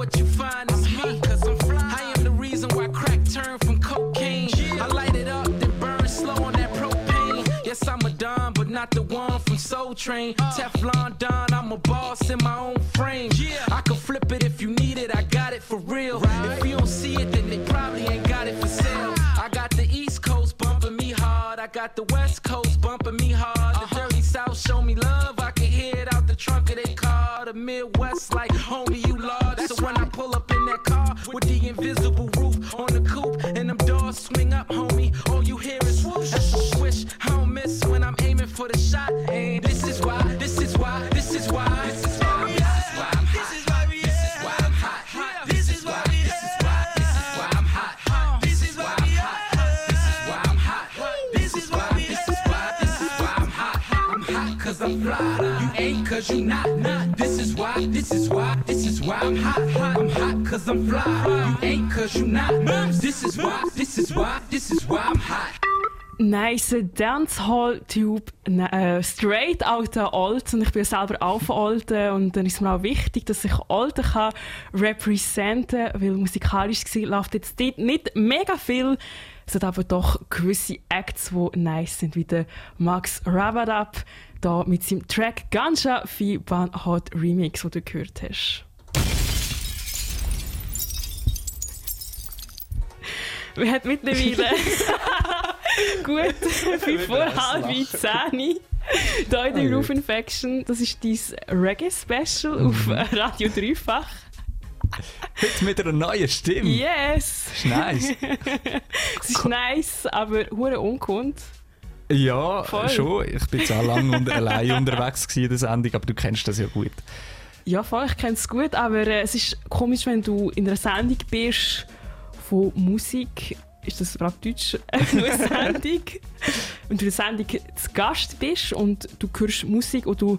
What you find is me. Cause I'm fly. I am the reason why crack turned from cocaine. I light it up, then burn slow on that propane. Yes, I'm a Don, but not the one from Soul Train. Uh. Teflon Don, I'm a boss in my own frame. I can flip it if you need it, I got it for real. If you don't see it, then they probably ain't got it for sale. Ah. I got the East Coast bumping me hard. I got the West Coast bumping me hard. The uh-huh. dirty South show me love. I can hear it out the trunk of their car. The Midwest, like, hot I'm fly. You ain't cause you not. not. This is why, this is why, this is why I'm hot. I'm hot cause I'm fly. You ain't cause you not. This is why, this is why, this is why I'm hot. Nice Dancehall-Tube, äh, straight out der Alten. Ich bin ja selber auch von Alten und dann ist mir auch wichtig, dass ich Alten kann representen, weil musikalisch gesehen läuft jetzt dort nicht mega viel. Es hat aber doch gewisse Acts, die nice sind, wie der Max Rabadab, da mit seinem Track Ganja Fi Ban Hot Remix, den du gehört hast. Wir haben mittlerweile gut fünf vor halb zehn hier in der Groove Infection. Das ist dein Reggae-Special auf Radio Dreifach. Heute mit einer neuen Stimme. Yes! Das ist nice. es ist nice, aber hure unkunde. Ja, Voll. schon. Ich bin zwar lange und allein unterwegs in der Sendung, aber du kennst das ja gut. Ja, voll, ich kenne es gut, aber äh, es ist komisch, wenn du in einer Sendung bist von Musik. Ist das überhaupt Deutsch? Nur eine Sendung. wenn du in der Sendung zu Gast bist und du hörst Musik und du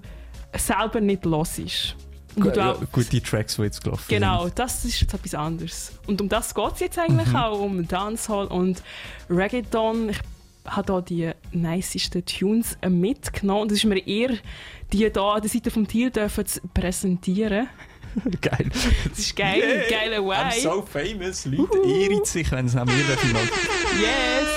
selber nicht hörst. Und du Ja, gute Tracks, die jetzt gelaufen Genau, sind. das ist jetzt etwas anderes. Und um das geht es jetzt eigentlich Mhm. auch, um Dancehall und Reggaeton. Ich habe hier die nicesten Tunes äh, mitgenommen und es ist mir eher, die hier an der Seite vom Tier dürfen zu präsentieren. Geil. Das ist geil, Yeah, geiler I'm Vibe. so famous. Leute ehren sich, wenn es nach mir machen. Yes!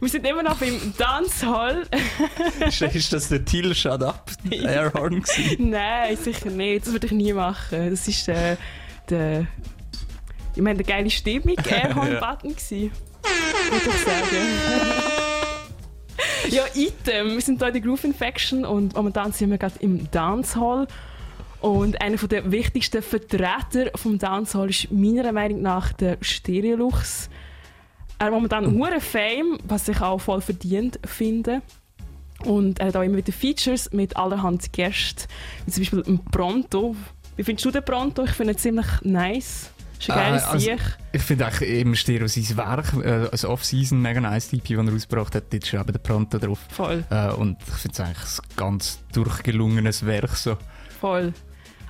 Wir sind immer noch beim Dancehall. ist, ist das der Till Shut Up Airhorn gewesen? Nein, sicher nicht. Das würde ich nie machen. Das ist äh, der. Ich meine, der geile Stimmung, Airhorn-Button gsi. Würde ich sagen. ja, Item. Wir sind hier in der Groove Infection und momentan sind wir gerade im Dancehall. Und einer der wichtigsten Vertreter vom Dancehall ist meiner Meinung nach der Stereolux. Er hat momentan hure Fame, was ich auch voll verdient finde. Und er hat auch immer wieder Features mit allerhand Gästen, wie zum Beispiel ein Pronto. Wie findest du den Pronto? Ich finde ihn ziemlich nice. Ist ein geiles Äh, also. Ich finde eigentlich eben Stereo sein Werk, äh, das Off-Season mega nice EP, das er rausgebracht hat, dort ist eben der Pronto drauf. Voll. Äh, und ich finde es eigentlich ein ganz durchgelungenes Werk so. Voll.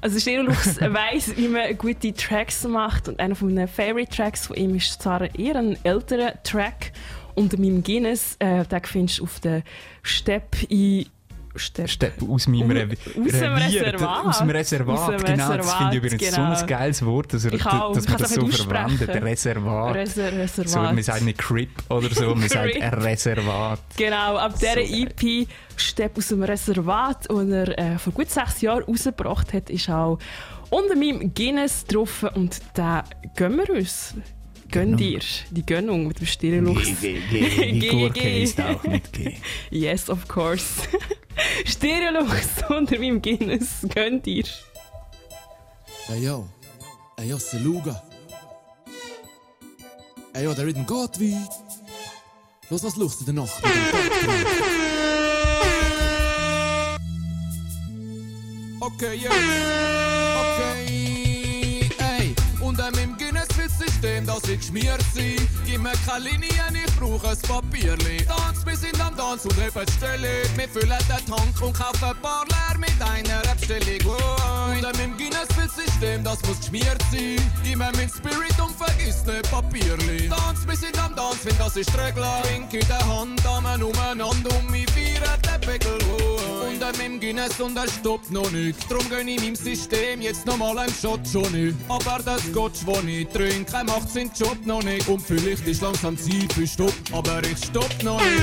Also Stereolux weiss, wie man gute Tracks macht und einer von meinen Favorite Tracks von ihm ist zwar eher ein älterer Track unter meinem Guinness. Äh, den findest du auf der Step in... Step. Stepp aus meinem Revi Aus dem Revier, Reservat. Aus dem Reservat, Aus dem genau. Das finde ich Reservat, übrigens genau. so ein geiles Wort, dass, dass man das so verwendet. Reservat. Reser Reservat. So, man sagt nicht Crip oder so, man sagt Reservat. Genau, ab dieser EP Stepp aus dem Reservat, den er äh, vor gut sechs Jahren rausgebracht hat, ist auch unter meinem Guinness drauf und den gönnen wir uns. Gönn dir die Gönnung mit dem Stereolux. G, G, G. Die Gurke ist auch mit G. Yes, of course. Stereolux unter meinem Guinness. Gönn dir. Ey yo, ey yo, Seluga. Ey yo, der Rhythm geht weit. Los, was luchst du in der Nacht? Okay, jetzt. Guinness-System, das ich geschmiert sein. Gib mir keine Linien, ich brauche ein Papierli. Tanz, wir sind am Tanz und heben die Stelle. Wir füllen den Tank und kaufen ein paar leer mit einer Abstellung. Oh, und ähm, im Guinness-System, das muss geschmiert sein. Gib mir mein Spirit und vergiss nicht Papierli. Tanz, wir sind am Tanz, wenn das ist die Regel. Trink in der Hand, Damen umeinander und wir feiern den Pegel. Oh, und ähm, im Guinness und er stoppt noch nicht. Drum gönn ich meinem System jetzt nochmal einen Shot schon nicht. Aber der Scotch, den ich trinke, macht seinen Job noch nicht. Und vielleicht ist langsam Zeit für Stopp, aber ich stopp noch nicht.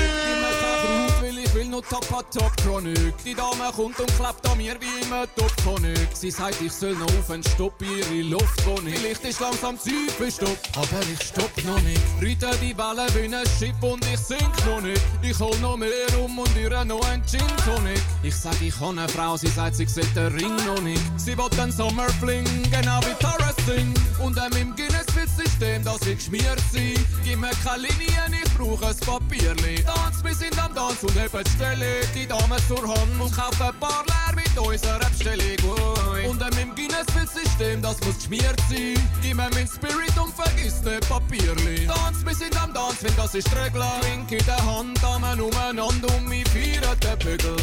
Weil ich will nur Top Top Chronik. Die Dame kommt und klappt an mir wie immer Top Tonic. Sie sagt, ich soll noch auf einen Stopp ihre Luft wohnen. Vielleicht ist langsam Zeit für Stopp, aber ich stopp noch nicht. Reite die Wellen wie ein Schiff und ich sink noch nicht. Ich hol noch mehr um und ihr noch ein Gin Tonic. Ich sag, ich habe eine Frau, sie sagt, sie sieht den Ring noch nicht. Sie will den Sommerfling, genau wie Torres Sing. Und ähm, im Guinness-System, das ich geschmiert sein. Gib mir keine Linien, ich brauche ein Papierli. Tanz, wir sind am Tanz und heben die Stelle. Die Damen zur Hand und kaufen ein paar leer mit unserer Abstellung. Ui. Und ähm, im Guinness-System, das muss geschmiert sein. Gib mir mein Spirit und vergiss nicht Papierli. Tanz, wir sind am Tanz, wenn das ist die Regel. Trink in der Hand, Damen umeinander und wir feiern den Pegel.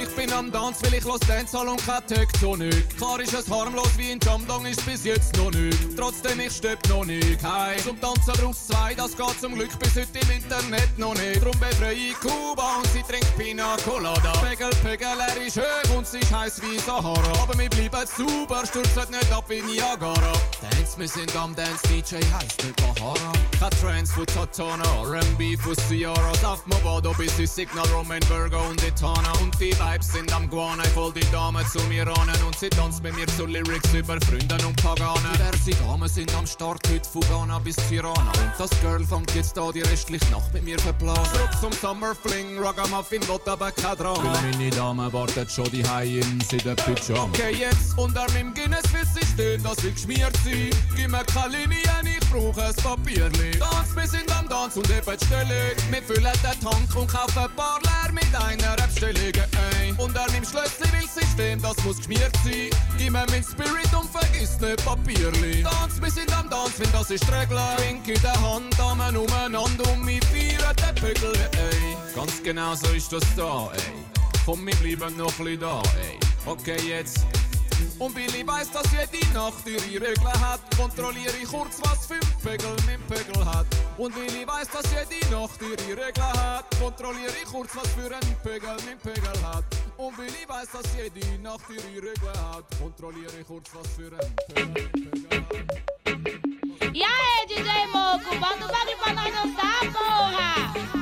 Ich bin am Tanz, weil ich los Dancehall und kein Tektonik. Klar ist es harmlos wie ein Jamdong, ist bis jetzt noch nicht. Trotzdem, ich stepp noch nicht. Hey, zum Tanzen brauchst zwei, das geht zum Glück bis heute im Internet noch nicht. Drum befreie ich Kuba und sie trinkt Pina Colada. Pegel, Pegel, er ist hoch und sie ist heiß wie Sahara. Aber wir bleiben super, stürzen nicht ab wie Niagara. Dance, wir sind am Dance, DJ heisst nicht Bahara. Kein Trance von Tatana, R&B von Ciara. Saft Movado bis in Signal, Roman Burger und Etana. Und die Vibes sind am Guana, ich voll die Damen zu mir ran. Und sie tanzt mit mir zu Lyrics über Freunde und Paganen. Diverse Damen sind am Start, heute von Ghana bis Tirana. Und das Girl fängt jetzt da die restliche Nacht mit mir verplant. Zurück zum Summer Fling, Ragamuffin, will aber kein Drama. Weil meine Dame wartet schon die in sie der Pyjama. Okay, jetzt unter meinem Guinness-System, das will geschmiert sein. Gib mir keine Linien, ich brauche ein Papierli. Tanz, wir sind am Tanz und eben die Stelle. Wir füllen den Tank und kaufen ein paar leer mit einer Abstellung. Ey. Unter meinem Schlössli-System, das muss geschmiert sein. Gib mir mein Spirit und vergiss nicht Papierli. Tanz, wir sind am wenn das ist die Regel. Trink in der Hand, Damen umeinander und wir feiern den Pegel. Ey. Ganz genau so ist das da, ey. Komm, wir bleiben noch ein da, ey. Okay, jetzt. Und weil ich weiss, dass jede Nacht ihre Regeln hat, kontrolliere ich kurz, was für Pegel mein Pegel hat. Und weil ich weiss, dass jede Nacht ihre Regeln hat, kontrolliere ich kurz, was für ein Pegel mein Pegel hat. Und weil ich weiss, dass jede Nacht ihre Regeln hat, kontrolliere ich kurz, was für ein Pegel mein Pegel hat. E aí, DJ Moco, bota o bagulho pra nós dançar!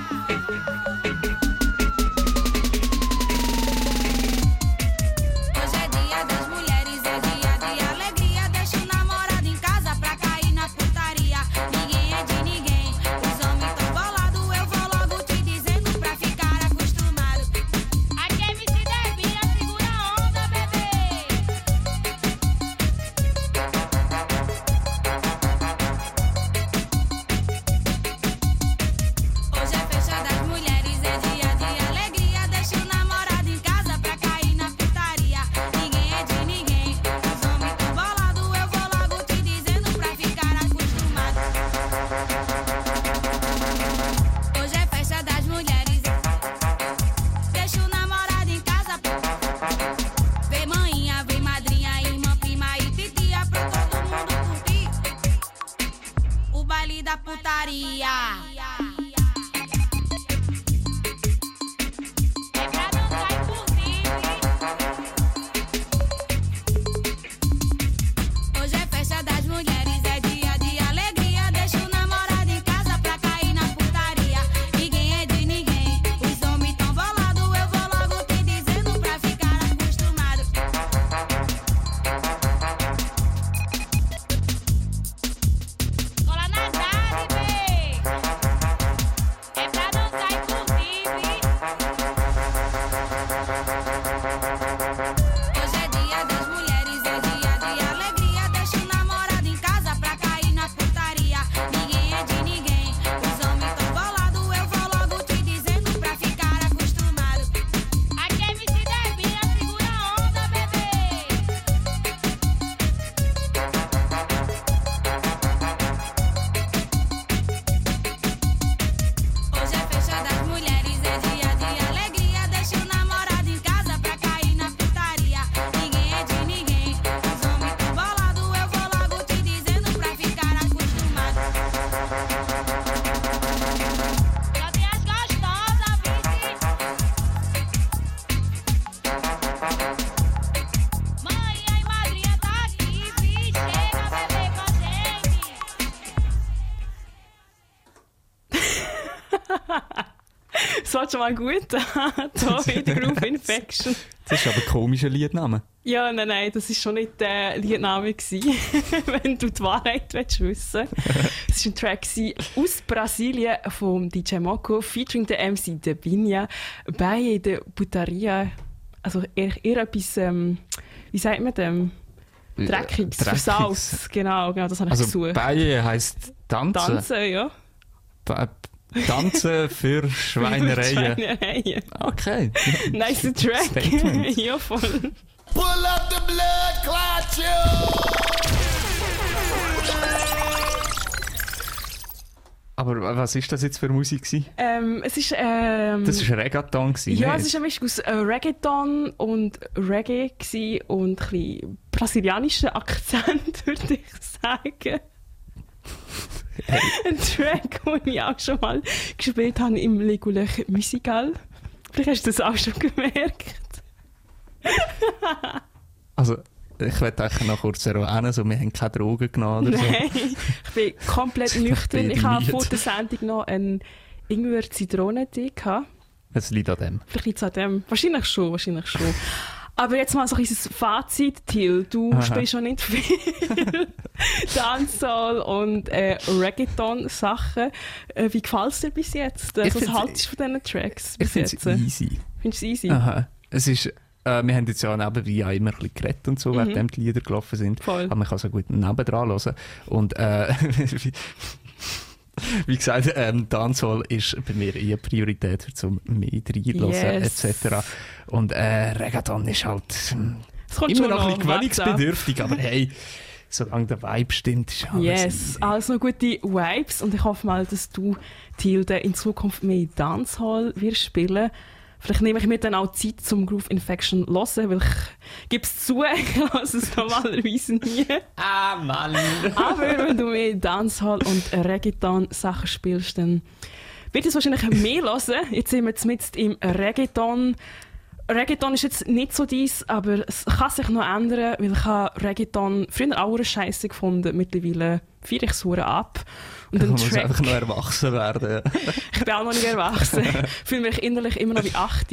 Wird schon mal gut. da wieder Groove Infection. Das ist aber ein komischer Liedname. Ja, nein, nein, das war schon nicht der Liedname, gewesen, wenn du die Wahrheit willst wissen Es war ein Track gewesen aus Brasilien vom DJ Moko featuring der MC Debinha bei der Butaria. Also eher, eher etwas, ähm, wie sagt man dem? Dreckiges, Dreckiges. Versaus. Genau, genau, das habe ich Also gesucht. Baye heisst tanzen. Tanzen, ja. Ba- Tanzen für Schweinereien. Schweinereien. Okay. Nice Track. Ja, voll. Pull up the blood clot you. Aber was ist das jetzt für Musik? gewesen? Ähm, es ist, ähm, Das war Reggaeton. gewesen, Ja, nicht? es war ein Mischung aus äh, Reggaeton und Reggae gewesen und ein bisschen brasilianischer Akzent, würde ich sagen. Ein Track, den ich auch schon mal gespielt habe im Legulech Musical. Vielleicht hast du das auch schon gemerkt. Also, ich werde eigentlich noch kurz erwähnen, so, wir haben keine Drogen genommen oder so. Nein, ich bin komplett nüchtern. Ich habe vor der Sendung noch einen Ingwer-Zitronen-Tee gehabt. Es liegt an dem. Vielleicht liegt es an dem. Wahrscheinlich schon, wahrscheinlich schon. Aber jetzt mal so ein Fazit, Till. Du Aha. spielst schon nicht viel Dancehall und äh, Reggaeton-Sachen. Äh, wie gefällt es dir bis jetzt? Ich Also, was haltest du von diesen Tracks Ich bis es jetzt? easy. Findest du es easy? Aha. Es ist, äh, wir haben jetzt ja nebenbei auch immer ein bisschen geredet und so, Mhm. während die Lieder gelaufen sind. Voll. Aber man kann so gut nebendran hören. Und äh, wie, gesagt, ähm, Dancehall ist bei mir eher Priorität für zum mehr reinhören Yes. etc. Und äh, Reggaeton ist halt kommt immer noch ein bisschen gewöhnungsbedürftig, aber hey, solange der Vibe stimmt, ist alles Yes, also gute Vibes und ich hoffe mal, dass du, Tilde, in Zukunft mehr Dancehall wirst spielen. Vielleicht nehme ich mir dann auch Zeit zum Groove Infection zu hören, weil ich gebe es zu, höre es normalerweise nie. Ah, Mann! Aber wenn du mehr Dancehall und Reggaeton-Sachen spielst, dann wird es wahrscheinlich mehr hören. Jetzt sind wir jetzt im Reggaeton. Reggaeton ist jetzt nicht so dies, aber es kann sich noch ändern, weil ich habe Reggaeton früher auch eine Scheiße gefunden. Mittlerweile feiere ich es ab. Und Man ein muss einfach noch erwachsen werden. ich bin auch noch nicht erwachsen. fühle mich innerlich immer noch wie 8.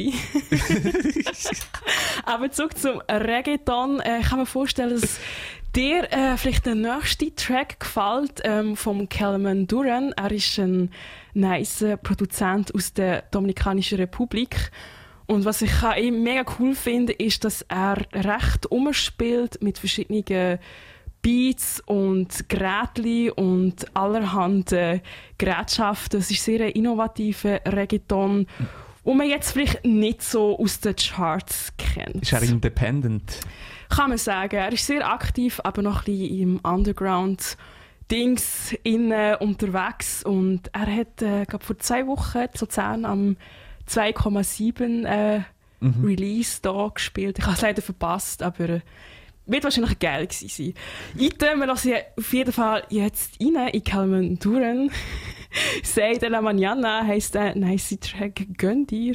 Aber zurück zum Reggaeton. Äh, ich kann mir vorstellen, dass dir äh, vielleicht der nächste Track gefällt ähm, vom Kelman Duran. Er ist ein nice Produzent aus der Dominikanischen Republik. Und was ich mega cool finde, ist, dass er recht umspielt mit verschiedenen Beats und Gerätchen und allerhand äh, Gerätschaften. Es ist sehr ein innovativer Reggaeton, wo man jetzt vielleicht nicht so aus den Charts kennt. Ist er independent? Kann man sagen. Er ist sehr aktiv, aber noch ein bisschen im Underground. Dings innen unterwegs und er hat äh, glaub, vor zwei Wochen zu Luzern am 2,7 äh, Mhm. Release da gespielt. Ich habe es leider verpasst, aber äh, wird wahrscheinlich geil gewesen sein. Item, wir lassen auf jeden Fall jetzt rein in Calman Duran. Say de la Mañana heisst der nice Track. Gönn dir.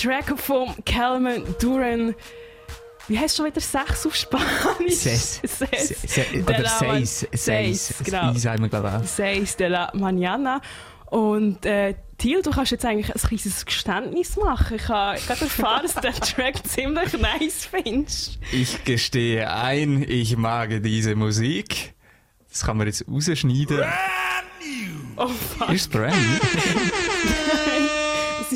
Track von Calman Duran. Wie heißt schon wieder Sex auf Spanisch? Ses. Ses. Se- De Oder la Seis. Man- Seis. Seis, genau. I sagen wir, glaube ich, auch. Seis de la Mañana. Und äh, Thiel, du kannst jetzt eigentlich ein kleines Geständnis machen. Ich habe gerade erfahren, dass du den Track ziemlich nice findest. Ich gestehe ein, ich mag diese Musik. Das kann man jetzt rausschneiden. Oh fuck. Ist brand new?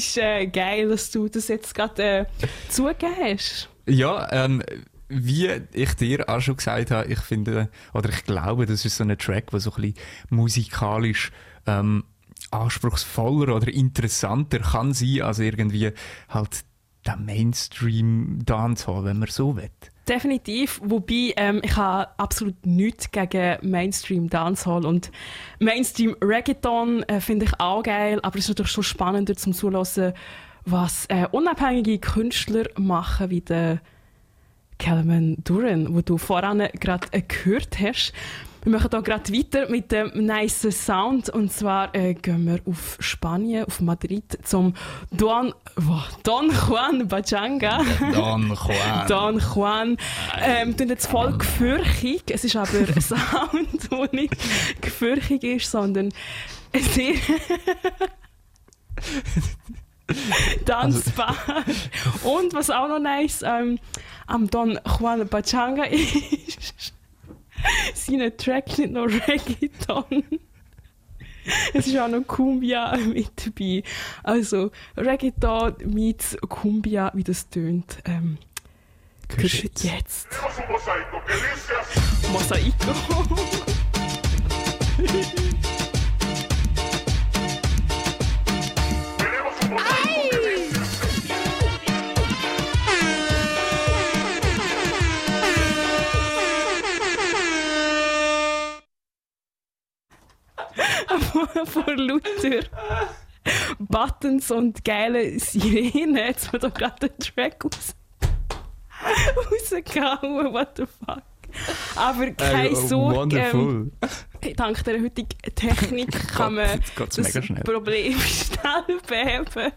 Ist äh, geil, dass du das jetzt gerade äh, zugegeben hast. Ja, ähm, wie ich dir auch schon gesagt habe, ich finde, oder ich glaube, das ist so ein Track, der so ein bisschen musikalisch ähm, anspruchsvoller oder interessanter kann sein als irgendwie halt der Mainstream-Dancehall, wenn man so will. Definitiv, wobei ähm, ich habe absolut nichts gegen Mainstream Dancehall und Mainstream Reggaeton äh, finde ich auch geil, aber es ist natürlich schon spannender zum Zuhören, was äh, unabhängige Künstler machen, wie der Calvin Duran, wo du voran gerade äh, gehört hast. Wir machen hier gerade weiter mit dem nice Sound und zwar äh, gehen wir auf Spanien, auf Madrid zum Don, wow, Don Juan Bachanga. Don Juan. Don Juan. Ähm, tun jetzt voll gefürchig. Es ist aber ein Sound, der nicht gefürchig ist, sondern sehr tanzbar. Und was auch noch nice ähm, am Don Juan Bachanga ist, seine Tracks nicht nur Reggaeton. Es ist auch noch Cumbia mit dabei. Also Reggaeton meets Cumbia, wie das tönt. Ähm, Hörst du jetzt. Mosaico. vor lauter Buttons und geile Sirenen. Jetzt mir doch gerade den Track raus rausgehauen. What the fuck? Aber keine Äh, oh, Sorge. wonderful. Ähm, dank der heutigen Technik kann man das. Problem schnell beheben.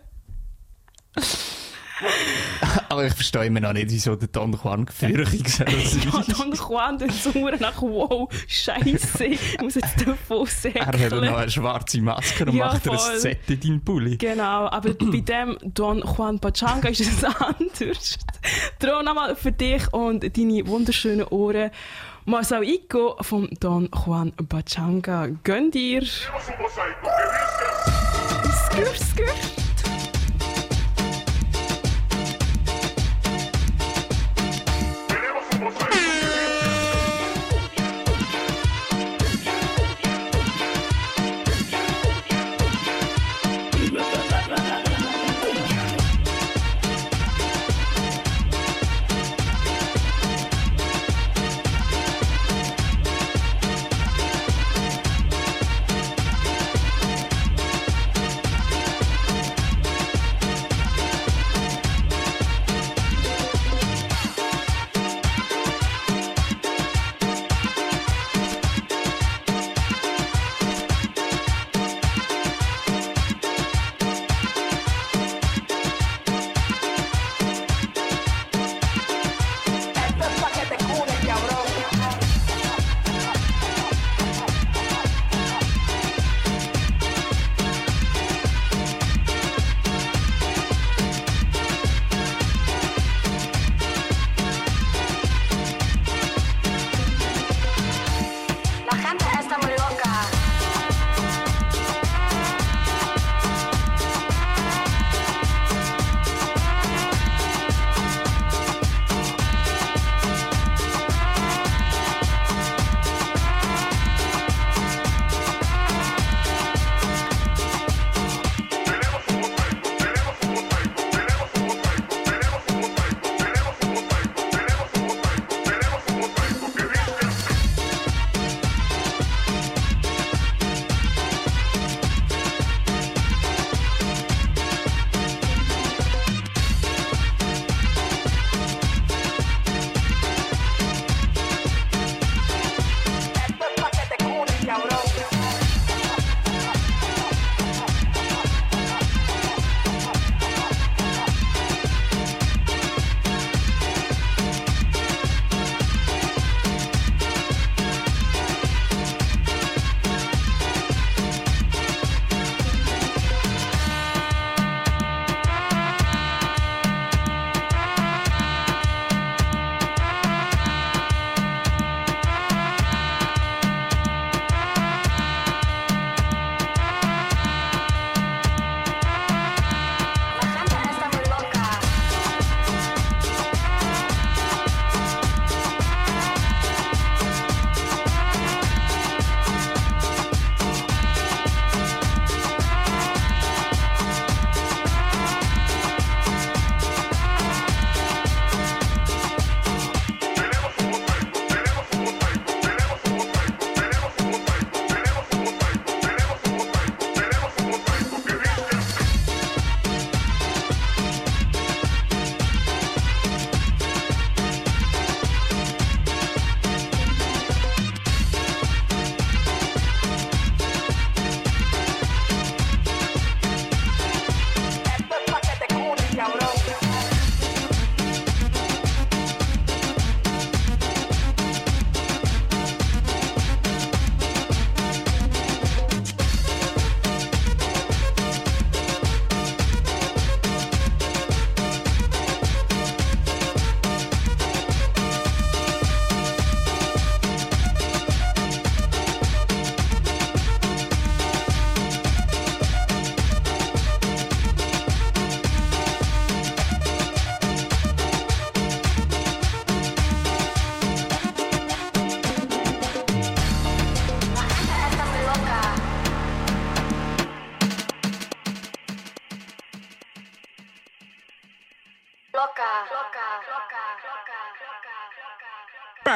Aber ich verstehe immer noch nicht, wieso der Don Juan gefürchtig soll sein. Ja, Don Juan tut so nach wow, Scheiße, ich muss jetzt davon Er hat noch säckeln. eine schwarze Maske und Ja, macht voll. ein Set in deinen Pulli. Genau, aber bei dem Don Juan Pachanga ist es anders. Darum nochmal für dich und deine wunderschönen Ohren. Mosaico von Don Juan Pachanga. Gönn dir. Skur, skur.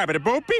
Bárbara Volpe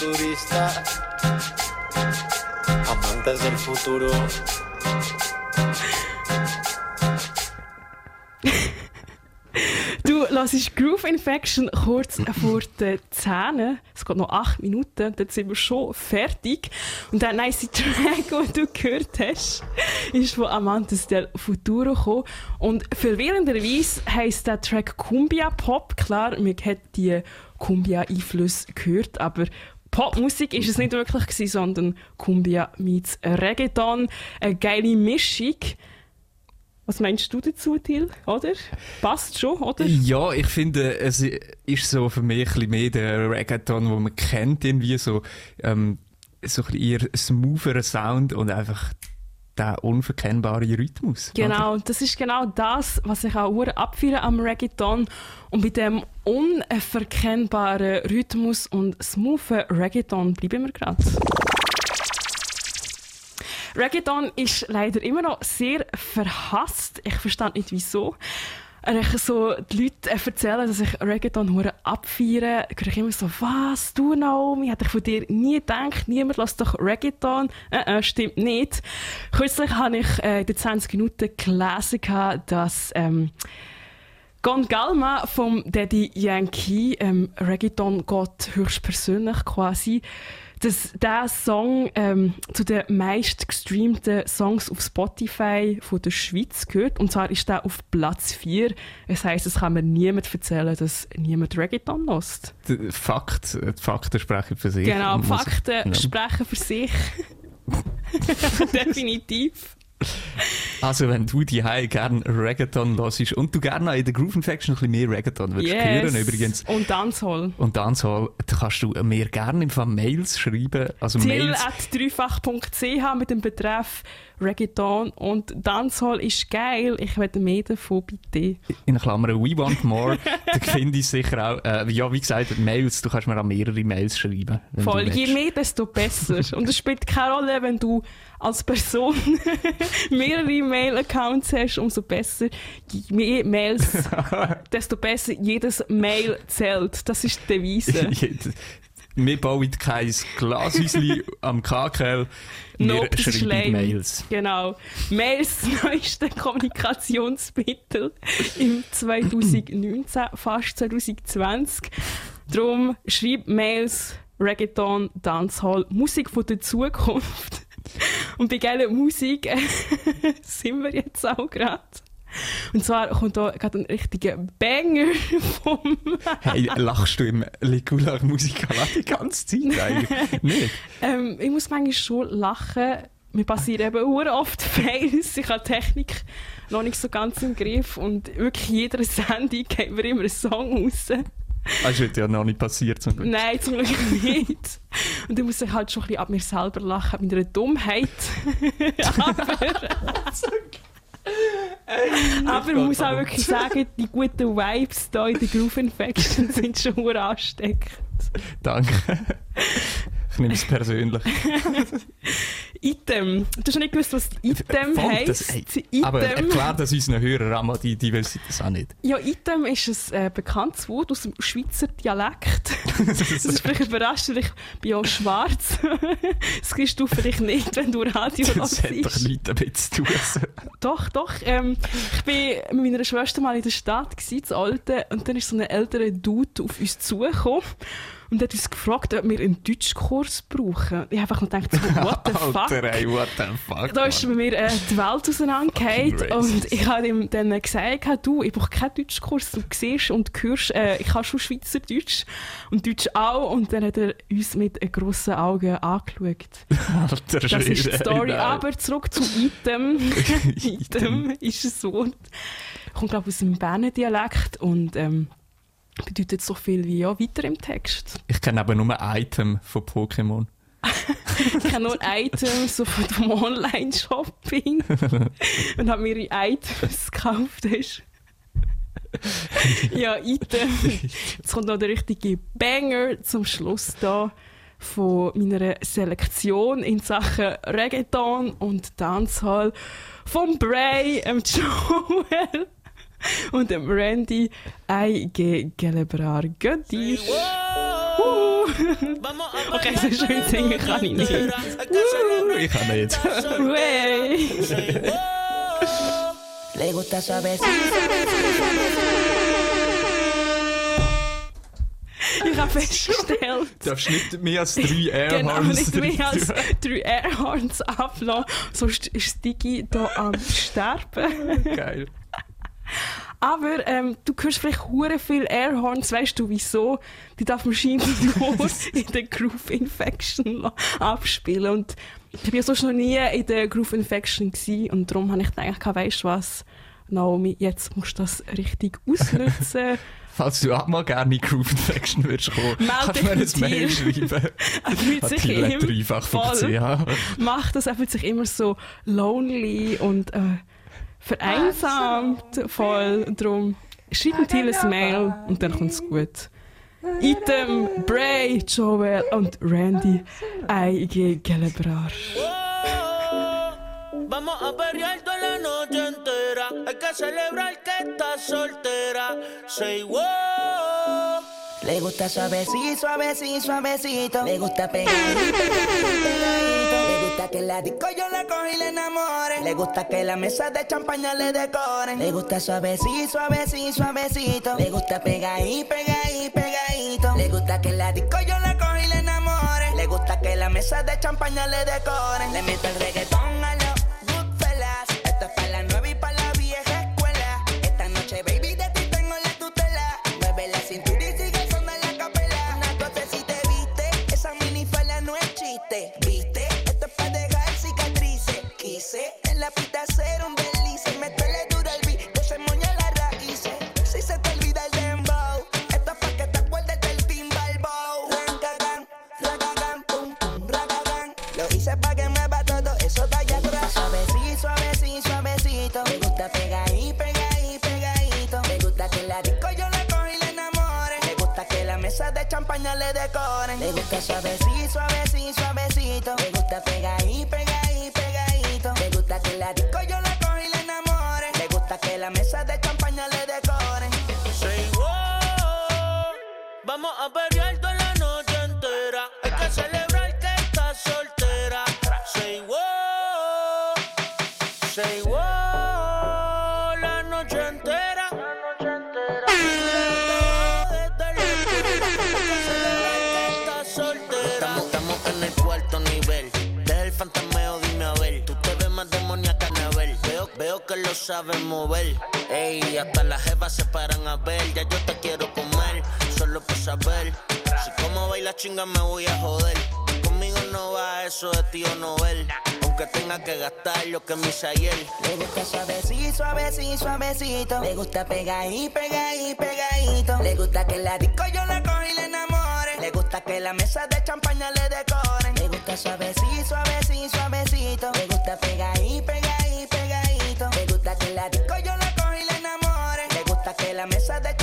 futurista. Amantes del futuro. Du hörst Groove Infection kurz vor den Zähnen. Es geht noch 8 Minuten, dann sind wir schon fertig. Und der nice Track, den du gehört hast, ist von Amantes del Futuro gekommen. Und verwirrenderweise heisst der Track Cumbia Pop. Klar, man hat die Cumbia-Einflüsse gehört, aber Popmusik ist es nicht wirklich gewesen, sondern Cumbia meets Reggaeton. Eine geile Mischung. Was meinst du dazu, Till? Oder? Passt schon, oder? Ja, ich finde, es ist so für mich ein mehr der Reggaeton, den man kennt, irgendwie so, ähm, so ein eher smoother Sound und einfach der unverkennbare Rhythmus. Genau, das ist genau das, was ich auch abfeiere am Reggaeton. Und bei dem unverkennbaren Rhythmus und smoothen Reggaeton bleiben wir gerade. Reggaeton ist leider immer noch sehr verhasst. Ich verstehe nicht wieso. Ich so die Leute erzählen, dass ich Reggaeton hure abfeiere, höre ich immer so, was, du Naomi, hätte ich von dir nie gedacht, niemand lässt doch Reggaeton. Äh, äh, stimmt nicht. Kürzlich habe ich äh, in den 20 Minuten gelesen, dass ähm, Gon Galma vom Daddy Yankee, ähm, Reggaeton Gott höchstpersönlich quasi, dass der Song ähm, zu den meist gestreamten Songs auf Spotify von der Schweiz gehört. Und zwar ist der auf Platz 4. Das heisst, es kann mir niemand erzählen, dass niemand Reggaeton lost. Die Fakt, die Fakten sprechen für sich. Genau, die Fakten Ja. sprechen für sich. Definitiv. Also, wenn du die gerne Reggaeton hörst und du gerne in der Groove Infection ein bisschen mehr Reggaeton würdest hören, übrigens. Und Dancehall. Und Dancehall, da kannst du mir gerne im Fall Mails schreiben. Also Till Mails. at dreifach.ch mit dem Betreff Reggaeton und Dancehall ist geil. Ich will mehr davon, bitte. in Klammern We Want More, da finde ich sicher auch, äh, ja, wie gesagt, Mails, du kannst mir auch mehrere Mails schreiben. Voll, je mehr, desto besser. Und es spielt keine Rolle, wenn du als Person mehrere Mail-Accounts hast, umso besser. Je mehr Mails, desto besser. Jedes Mail zählt. Das ist die Devise. Wir bauen kein Glashäuschen am KKL, wir Nope, schreiben. Mails. Genau. Mails, das neueste Kommunikationsmittel im 2019, fast 2020. Darum schreib Mails, Reggaeton, Dancehall, Musik von der Zukunft. Und bei geiler Musik sind wir jetzt auch gerade. Und zwar kommt da gerade ein richtiger Banger vom. Hey, lachst du im Ligula Musical die ganze Zeit eigentlich? Nicht? Ähm, ich muss manchmal schon lachen. Mir passieren eben oft Fails. Ich habe die Technik noch nicht so ganz im Griff. Und wirklich jeder Sendung geben wir immer einen Song raus. Das ist ja noch nicht passiert zum Glück. Nein, zum Glück nicht. Und dann muss ich halt schon ein bisschen ab mir selber lachen, mit einer Dummheit. Aber, aber ich muss auch wirklich sagen, die guten Vibes hier in der Groove Infection sind schon ansteckend. Danke. Ich nehme es persönlich. Item. Du hast noch nicht gewusst, was Item heisst. das- Item. Aber erklär das unseren Hörern auch mal, die, die wissen das auch nicht. Ja, Item ist ein äh, bekanntes Wort aus dem Schweizer Dialekt. das ist vielleicht überraschend, ich bin auch schwarz. das kriegst du vielleicht nicht, wenn du Radio Das hat doch hörst. nichts damit zu tun. Doch, doch. Ähm, ich war mit meiner Schwester mal in der Stadt, gewesen, zu Alten, und dann ist so ein älterer Dude auf uns zugekommen und hat uns gefragt, ob wir einen Deutschkurs brauchen. Ich habe einfach nur gedacht, so, what the fuck? Alter, ey, what the fuck. Da ist bei mir äh, die Welt auseinandergefallen und ich habe ihm dann gesagt, du, ich brauche keinen Deutschkurs, du siehst und hörst, äh, ich kann schon Schweizerdeutsch und Deutsch auch und dann hat er uns mit grossen Augen angeschaut. Alter, Das ist die Story, nein. aber zurück zu Item. Item ist ein Wort, kommt glaube ich aus dem Berner Dialekt und ähm, bedeutet so viel wie ja weiter im Text. Ich kenne aber nur ein Item von Pokémon. Ich kenne nur Items so von dem Online-Shopping und habe mir Items gekauft. Ja, Item. Jetzt kommt noch der richtige Banger zum Schluss da von meiner Selektion in Sachen Reggaeton und Dancehall vom Bray, Joel und dem Randy I.G. Gelebrar Götti. Uh. Okay, so schön singen kann ich nicht. Uh. Ich kann nicht. Le gusta suavecito. Ich habe festgestellt, Du darfst nicht mehr als drei genau Airhorns nicht mehr als drei Airhorns ablassen, sonst ist Digi hier am Sterben. Geil. Aber ähm, du hörst vielleicht hure viel Airhorns, weißt du wieso? Die darf man scheinbar nur in der Groove Infection abspielen. Und ich war ja sonst noch nie in der Groove Infection gewesen, und darum habe ich gedacht, weißt du was, Naomi, jetzt musst du das richtig ausnutzen. Falls du auch mal gerne in Groove Infection würdest kommen, kannst du mir ein Mail schreiben. Er fühlt sich immer dreifach voll. .ch. macht das, er fühlt sich immer so lonely und äh, vereinsamt voll. Darum schreib ein Mail und dann kommt es gut. Item, Bray, Joel und Randy I.G. Gelebrar. Vamos a perrear toda la noche entera. Hay que celebrar que estás soltera. Say wow. Le gusta suavecito, suavecito, suavecito. Le gusta pegadito, pegadito, pegadito. Le gusta que la disco yo la coja y le enamore. Le gusta que la mesa de champaña le decoren. Le gusta suavecito, suavecito, suavecito. Le gusta pegadito, pegadito, pegadito. Le gusta que la disco yo la coja y le enamore. Le gusta que la mesa de champaña le decoren. Le meto el reggaetón a los Goodfellas. Esto es para la nueva le enamore. Me gusta que la mesa de champaña le decoren. Me gusta suavecito, suavecito, suavecito. Me gusta pegadito, pegadito, pegadito. A perrear toda la noche entera. Hay que celebrar que estás soltera. Say wow. Say wow. La noche entera. Estamos, estamos en el cuarto nivel. Deja el fantasmeo, dime a ver. Tú te ves más demoníaca que. Veo, veo que lo sabes mover. Ey, hasta las jevas se paran a ver. Ya yo te quiero comer, Si como baila chinga me voy a joder. Conmigo no va eso de tío Nobel. Aunque tenga que gastar lo que me hice ayer. Le gusta suavecito, suavecito, suavecito. Le gusta pegadito, pegadito, pegadito. Le gusta que la disco yo la coja y le enamore. Le gusta que la mesa de champaña le decoren. Le gusta suavecito, suavecito, suavecito. Le gusta pegadito, pegadito, pegadito. Le gusta que la disco yo la coja y le enamore. Le gusta que la mesa de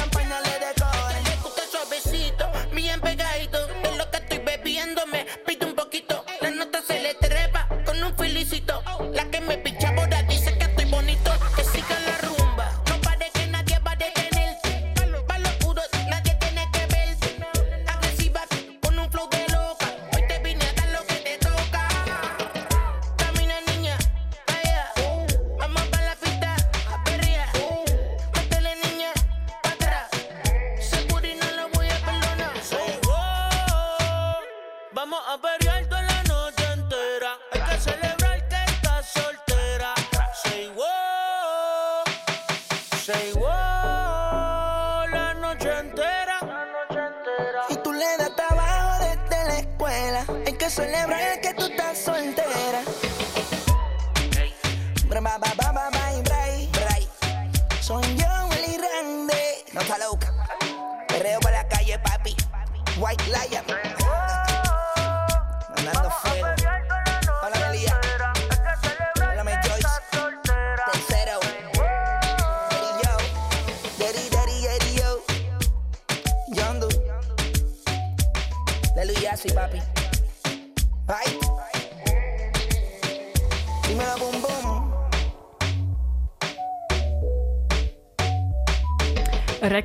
Viéndome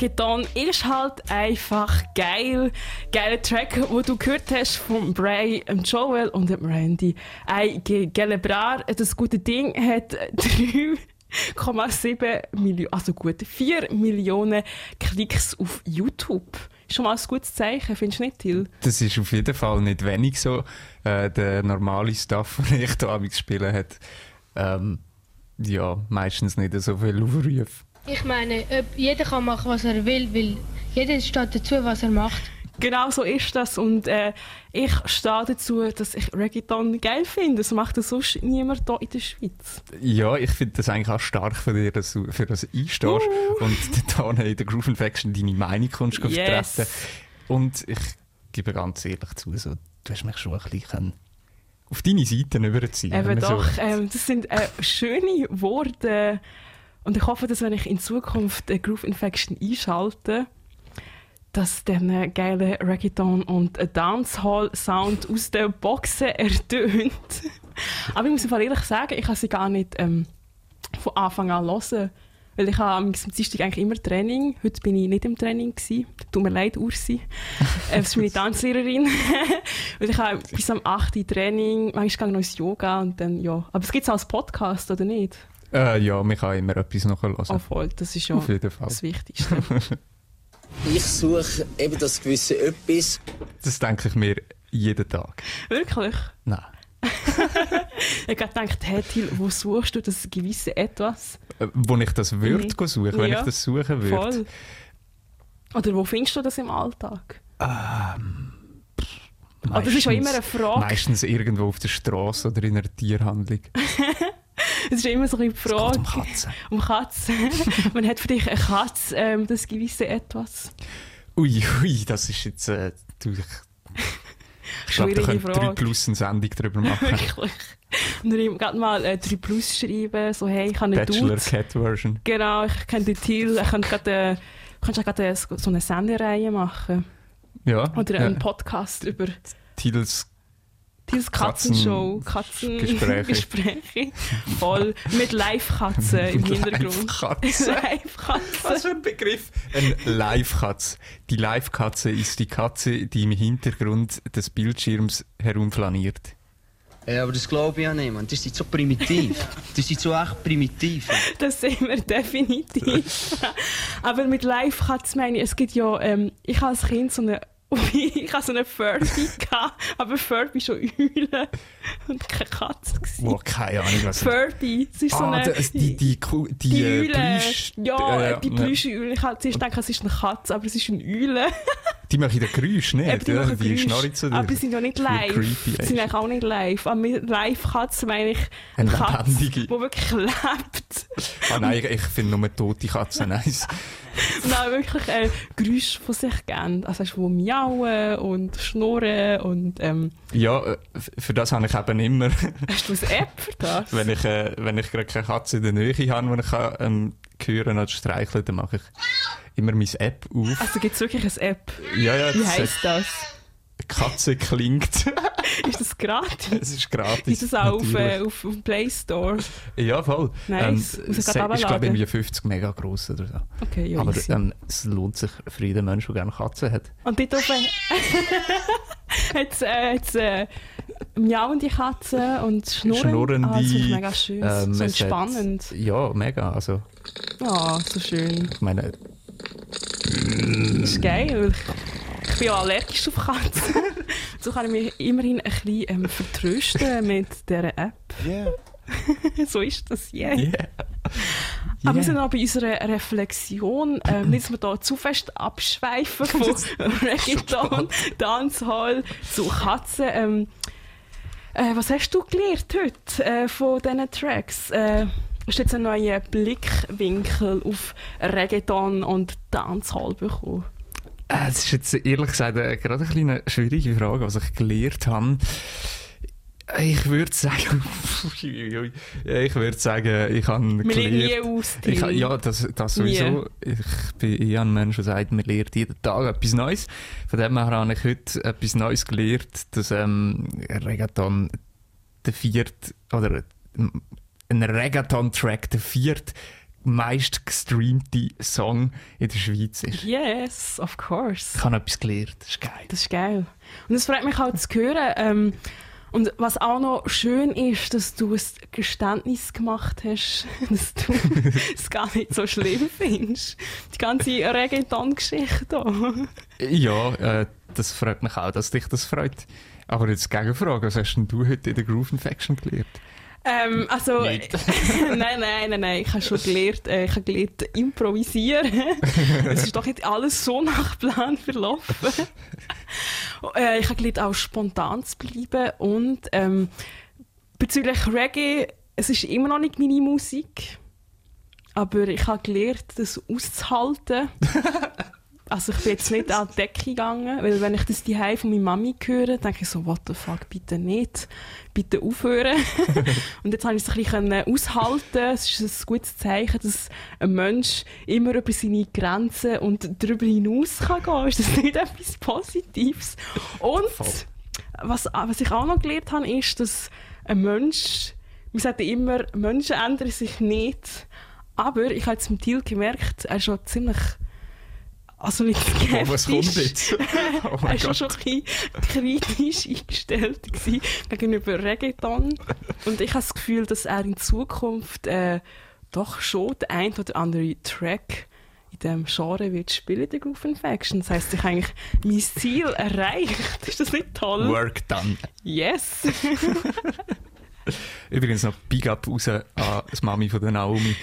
Reggaeton ist halt einfach geil. Geiler Track, wo du gehört hast von Bray, ähm, Joel und Randy. Ein Ge- Gelebrar, das gute Ding hat 3,7 Millionen, also gut 4 Millionen Klicks auf YouTube. Ist schon mal ein gutes Zeichen, findest du nicht, Till? Das ist auf jeden Fall nicht wenig so. Äh, der normale Stuff, den ich da abends spiele, hat ähm, ja, meistens nicht so viel Aufrufe. Ich meine, ob jeder kann machen, was er will, weil jeder steht dazu, was er macht. Genau so ist das und äh, ich stehe dazu, dass ich Reggaeton geil finde. Das macht das sonst niemand hier in der Schweiz. Ja, ich finde das eigentlich auch stark von dir, dass du für das einstehst und da in der Groove Infection deine Meinung kannst Yes. vertreten. Und ich gebe ganz ehrlich zu, so, du hast mich schon ein bisschen auf deine Seite überziehen Eben so doch, will. ähm, das sind äh, schöne Worte. Und ich hoffe, dass wenn ich in Zukunft äh, Groove Infection einschalte, dass dann äh, geile Reggaeton und ein Dancehall-Sound aus den Boxen ertönt. Aber ich muss Fall ehrlich sagen, ich habe sie gar nicht ähm, von Anfang an hören. Weil ich habe am Dienstag eigentlich immer Training. Heute bin ich nicht im Training. Gewesen. Tut mir leid, Ursi. Äh, Das ist meine Tanzlehrerin. Weil ich habe bis am 8. Uhr Training, manchmal gehe ich noch ins Yoga und dann, ja. Aber es gibt es als Podcast, oder nicht? Äh, ja, man kann immer etwas nachhören. Oh, voll. Das ist ja Auf jeden Fall. das Wichtigste. Ich suche eben das gewisse Etwas. Das denke ich mir jeden Tag. Wirklich? Nein. ich habe gedacht, hey, Till, wo suchst du das gewisse Etwas? Äh, Wo ich das würde Mhm. suchen, wenn Ja, ich das suchen würde. Voll. Oder wo findest du das im Alltag? Ähm, Aber das ist ja immer eine meistens- Frage. Meistens irgendwo auf der Straße oder in einer Tierhandlung. Es ist ja immer so ein bisschen die Frage. um Katzen. Um Katzen. Man hat für dich eine Katze, ähm, das gewisse Etwas. Ui, ui, das ist jetzt. Äh, du, ich glaube, da könnte 3 Frage. Plus eine Sendung darüber machen. Wirklich. Und ihm gerade mal äh, 3 Plus schreiben, so hey, ich habe einen Bachelor Dude. Cat Version. Genau, ich kenne den Till, ich könnte gerade, äh, kannst gerade äh, so eine Sendereihe machen. Ja. Oder ja. einen Podcast über Titels Tils Katzenshow, Katzen- Katzengespräche. Gespräche. Voll. Mit Live-Katzen im Hintergrund. Live-Katzen. Live-Katzen. Was für ein Begriff? Eine Live-Katze. Die Live-Katze ist die Katze, die im Hintergrund des Bildschirms herumflaniert. Ja, aber das glaube ich ja nicht, man. Das ist so primitiv. Das ist so echt primitiv. Das sehen wir definitiv. Aber mit Live-Katzen meine ich, es gibt ja, ähm, ich habe als Kind so eine ich hatte so eine Furby, gehabt, aber Furby schon Eule und keine Katze. gewesen. Wow, keine Ahnung, was Furby, es ist so ah, eine... das, die, die, die, die äh, Eule. Plüsch- ja, äh, die ja. Plüsche-Eule. Ich habe zuerst gedacht, es ist eine Katze, aber es ist eine Eule. Die machen den Geräusch nicht, Eben, die ja, die schnarren zu dir. Aber die sind ja nicht live. creepy, Die sind eigentlich auch nicht live. Aber mit Live-Katzen meine ich Eine Katze, die wirklich lebt. Ah nein, ich, ich finde nur tote Katzen nice. Nein, wirklich äh, Geräusche von sich geben. Also hast du miauen und schnurren und ähm, Ja, äh, für das habe ich eben immer, hast du eine App für das? wenn ich, äh, wenn ich gerade keine Katze in der Nähe habe, die ich kann, ähm, hören oder streicheln dann mache ich immer meine App auf. Also gibt es wirklich eine App? Ja, ja, Wie heisst das? Katze klingt. Ist das gratis? Es ist gratis. Ist das auch auf, äh, auf, Play Store? Ja, voll. Nice. Ähm, ich es ist, glaube irgendwie 50 mega groß oder so. Okay, ja, Aber ähm, es lohnt sich für jeden Menschen, der gerne Katzen hat. Und dort oben hat es äh, hat's, äh, miauende Katzen und Schnurren. Schnurrende. Ah, das ich mega schön. ähm, so es hat- entspannend. Ja, mega. Also, Ah, so schön. ich meine, Das ist geil. Bin ja allergisch auf Katzen. so kann ich mich immerhin ein bisschen ähm, vertrösten mit dieser App. Yeah. so ist das, yeah. Yeah. Aber wir Yeah. sind auch bei unserer Reflexion. Ähm, nicht, dass wir da zu fest abschweifen von Reggaeton, Dancehall zu Katzen. Ähm, äh, was hast du gelernt heute äh, von diesen Tracks? Äh, hast du jetzt einen neuen Blickwinkel auf Reggaeton und Dancehall bekommen? Äh, Es ist jetzt ehrlich gesagt äh, gerade eine kleine schwierige Frage, was ich gelernt habe. Ich würde sagen, ich würde sagen, ich habe Wir lernen nie gelernt. aus, Ich, ja, das, das sowieso. Nie. Ich bin eher ein Mensch, der sagt, man lernt jeden Tag etwas Neues. Von dem her habe ich heute etwas Neues gelernt, dass ähm, Reggaeton der vierte, oder ähm, ein Reggaeton-Track der vierte meist gestreamte Song in der Schweiz ist. Yes, of course. Ich habe etwas gelernt, das ist geil. Das ist geil. Und es freut mich auch zu hören. Ähm, und was auch noch schön ist, dass du ein Geständnis gemacht hast, dass du es gar nicht so schlimm findest. Die ganze Reggaeton-Geschichte. Ja, äh, das freut mich auch, dass dich das freut. Aber jetzt Gegenfrage, was hast denn du heute in der Groove Infection gelernt? Ähm, also, nein, nein, nein, nein, ich habe schon gelernt, äh, ich habe gelernt improvisieren. es ist doch nicht alles so nach Plan verlaufen. äh, ich habe gelernt, auch spontan zu bleiben und ähm, bezüglich Reggae, es ist immer noch nicht meine Musik, aber ich habe gelernt, das auszuhalten. Also ich bin jetzt nicht an die Decke gegangen, weil wenn ich das die von meiner Mami höre, denke ich so, what the fuck, bitte nicht, bitte aufhören. und jetzt habe ich es ein bisschen aushalten. Es ist ein gutes Zeichen, dass ein Mensch immer über seine Grenzen und darüber hinaus kann gehen. Ist das nicht etwas Positives? Und was, was ich auch noch gelernt habe, ist, dass ein Mensch, wir sagen immer, Menschen ändern sich nicht. Aber ich habe jetzt mit Thiel gemerkt, er ist schon ziemlich also nicht skeptisch. Oh, was kommt jetzt? Oh er mein war schon Gott. schon ein bisschen kritisch eingestellt gegenüber Reggaeton. Und ich habe das Gefühl, dass er in Zukunft äh, doch schon den ein oder anderen Track in diesem Genre wird spielen, der Groove Infection. Das heisst, ich habe eigentlich mein Ziel erreicht. Ist das nicht toll? Work done. Yes! Übrigens noch Big Up raus an das Mami von der Naomi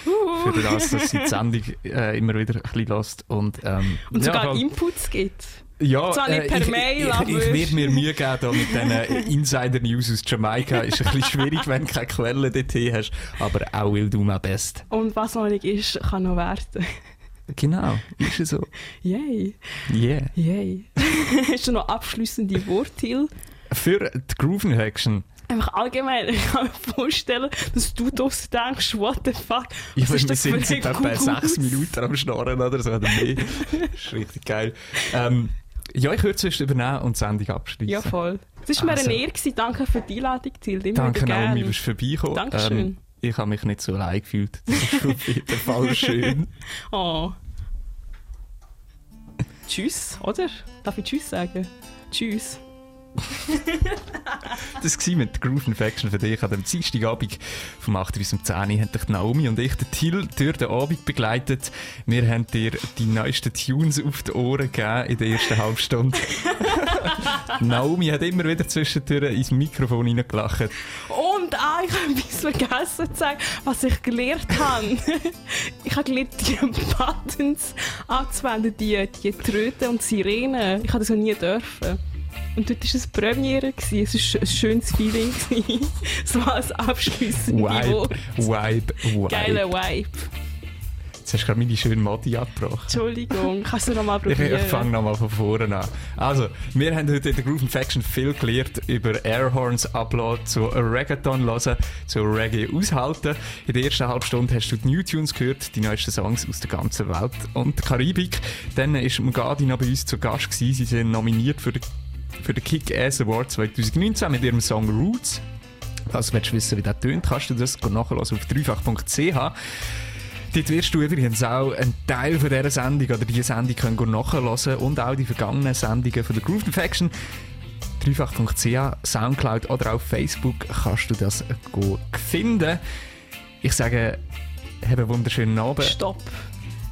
für das, dass sie die Sendung äh, immer wieder ein bisschen lässt. Und, ähm, Und sogar ja, Inputs gibt. Ja, Zwar nicht äh, per ich, Mail, ich, aber... ich, ich werde mir Mühe geben da mit diesen Insider-News aus Jamaika. Ist ein bisschen schwierig, wenn du keine Quellen dorthin hast, aber auch will du mein Best. Und was noch nicht ist, kann noch werden. Genau, ist es so. Yay! Yeah. Yay! Hast du noch abschließende Worte? Für die Groove Action. Einfach allgemein, ich kann mir vorstellen, dass du das denkst, what the fuck, Ich was weiß, ist wir sind seit etwa sechs Minuten am Schnorren oder so. Oder mehr. Das ist richtig geil. Ähm, ja, ich würde es sonst übernehmen und die Sendung abschließen. Ja, voll. Es war mir Also. eine Ehre, gewesen. danke für die Einladung. Immer Danke, Naomi, bist vorbeigekommen. Dankeschön. Ähm, ich habe mich nicht so allein gefühlt. Das ist auf jeden Fall schön. Oh. Tschüss, oder? Darf ich Tschüss sagen? Tschüss. Das war mit Groove Infection für dich an dem Dienstagabend vom 8 bis um 10 Uhr haben dich Naomi und ich den Till durch den Abend begleitet. Wir haben dir die neuesten Tunes auf die Ohren gegeben in der ersten Halbstunde. Naomi hat immer wieder zwischendurch ins Mikrofon reingelacht. Und ah, ich habe etwas vergessen zu sagen, was ich gelernt habe. ich habe gelernt, die Buttons anzuwenden, die, die Tröten und Sirenen. Ich habe das noch nie dürfen. Und dort war es Premiere. gewesen. Es war ein schönes Feeling. gewesen. so als abschliessende Vibe. Vibe, Vibe. Geiler Vibe. Jetzt hast du gerade meine schöne Modi abgebrochen. Entschuldigung, kannst du noch mal Ich, probieren? ich fange nochmal von vorne an. Also, wir haben heute in der Groove Infection viel gelernt über Airhorns Upload zu Reggaeton hören, zu Reggae aushalten. In der ersten halben Stunde hast du die New Tunes gehört, die neuesten Songs aus der ganzen Welt und der Karibik. Dann war Mugadi noch bei uns zu Gast. Gewesen. Sie sind nominiert für den, für den Kick-Ass Award 2019 mit ihrem Song Roots. Willst du wissen, wie das tönt, kannst du das nachhören auf dreifach.ch. Dort wirst du übrigens auch einen Teil von dieser Sendung oder diese Sendung können nachhören und auch die vergangenen Sendungen von der Groove Infection. dreifach.ch, Soundcloud oder auf Facebook kannst du das finden. Ich sage, habe einen wunderschönen Abend. Stopp.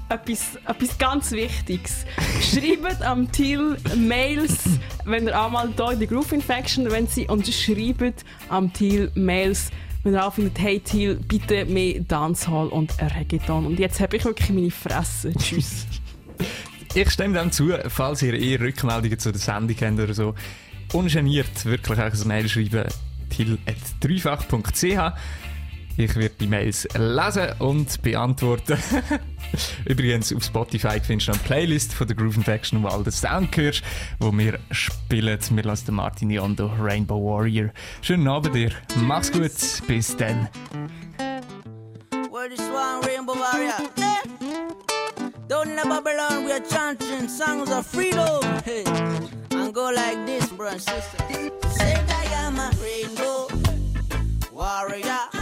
Etwas, etwas ganz Wichtiges. Schreibt am Till Mails, wenn ihr auch mal hier in der Groove Infection wenn sie und schreibt am Till Mails, wenn ihr auch findet, hey Till, bitte mehr Dancehall und Reggaeton. Und jetzt habe ich wirklich meine Fresse. Tschüss. Ich stimme dem zu, falls ihr eher Rückmeldungen zu der Sendung habt oder so. Ungeniert wirklich einfach ein Mail schreiben. till.dreifach.ch Ich werde die Mails lesen und beantworten. Übrigens, auf Spotify findest du eine Playlist von der Groove Infection, wo all den Sound hörst, wo wir spielen. Wir lassen Martin Yondo, Rainbow Warrior. Schönen Abend dir. Mach's gut. Bis dann. Down in the Babylon, we are chanting songs of freedom. Hey, and go like this, bro and sister. Say I am a rainbow warrior.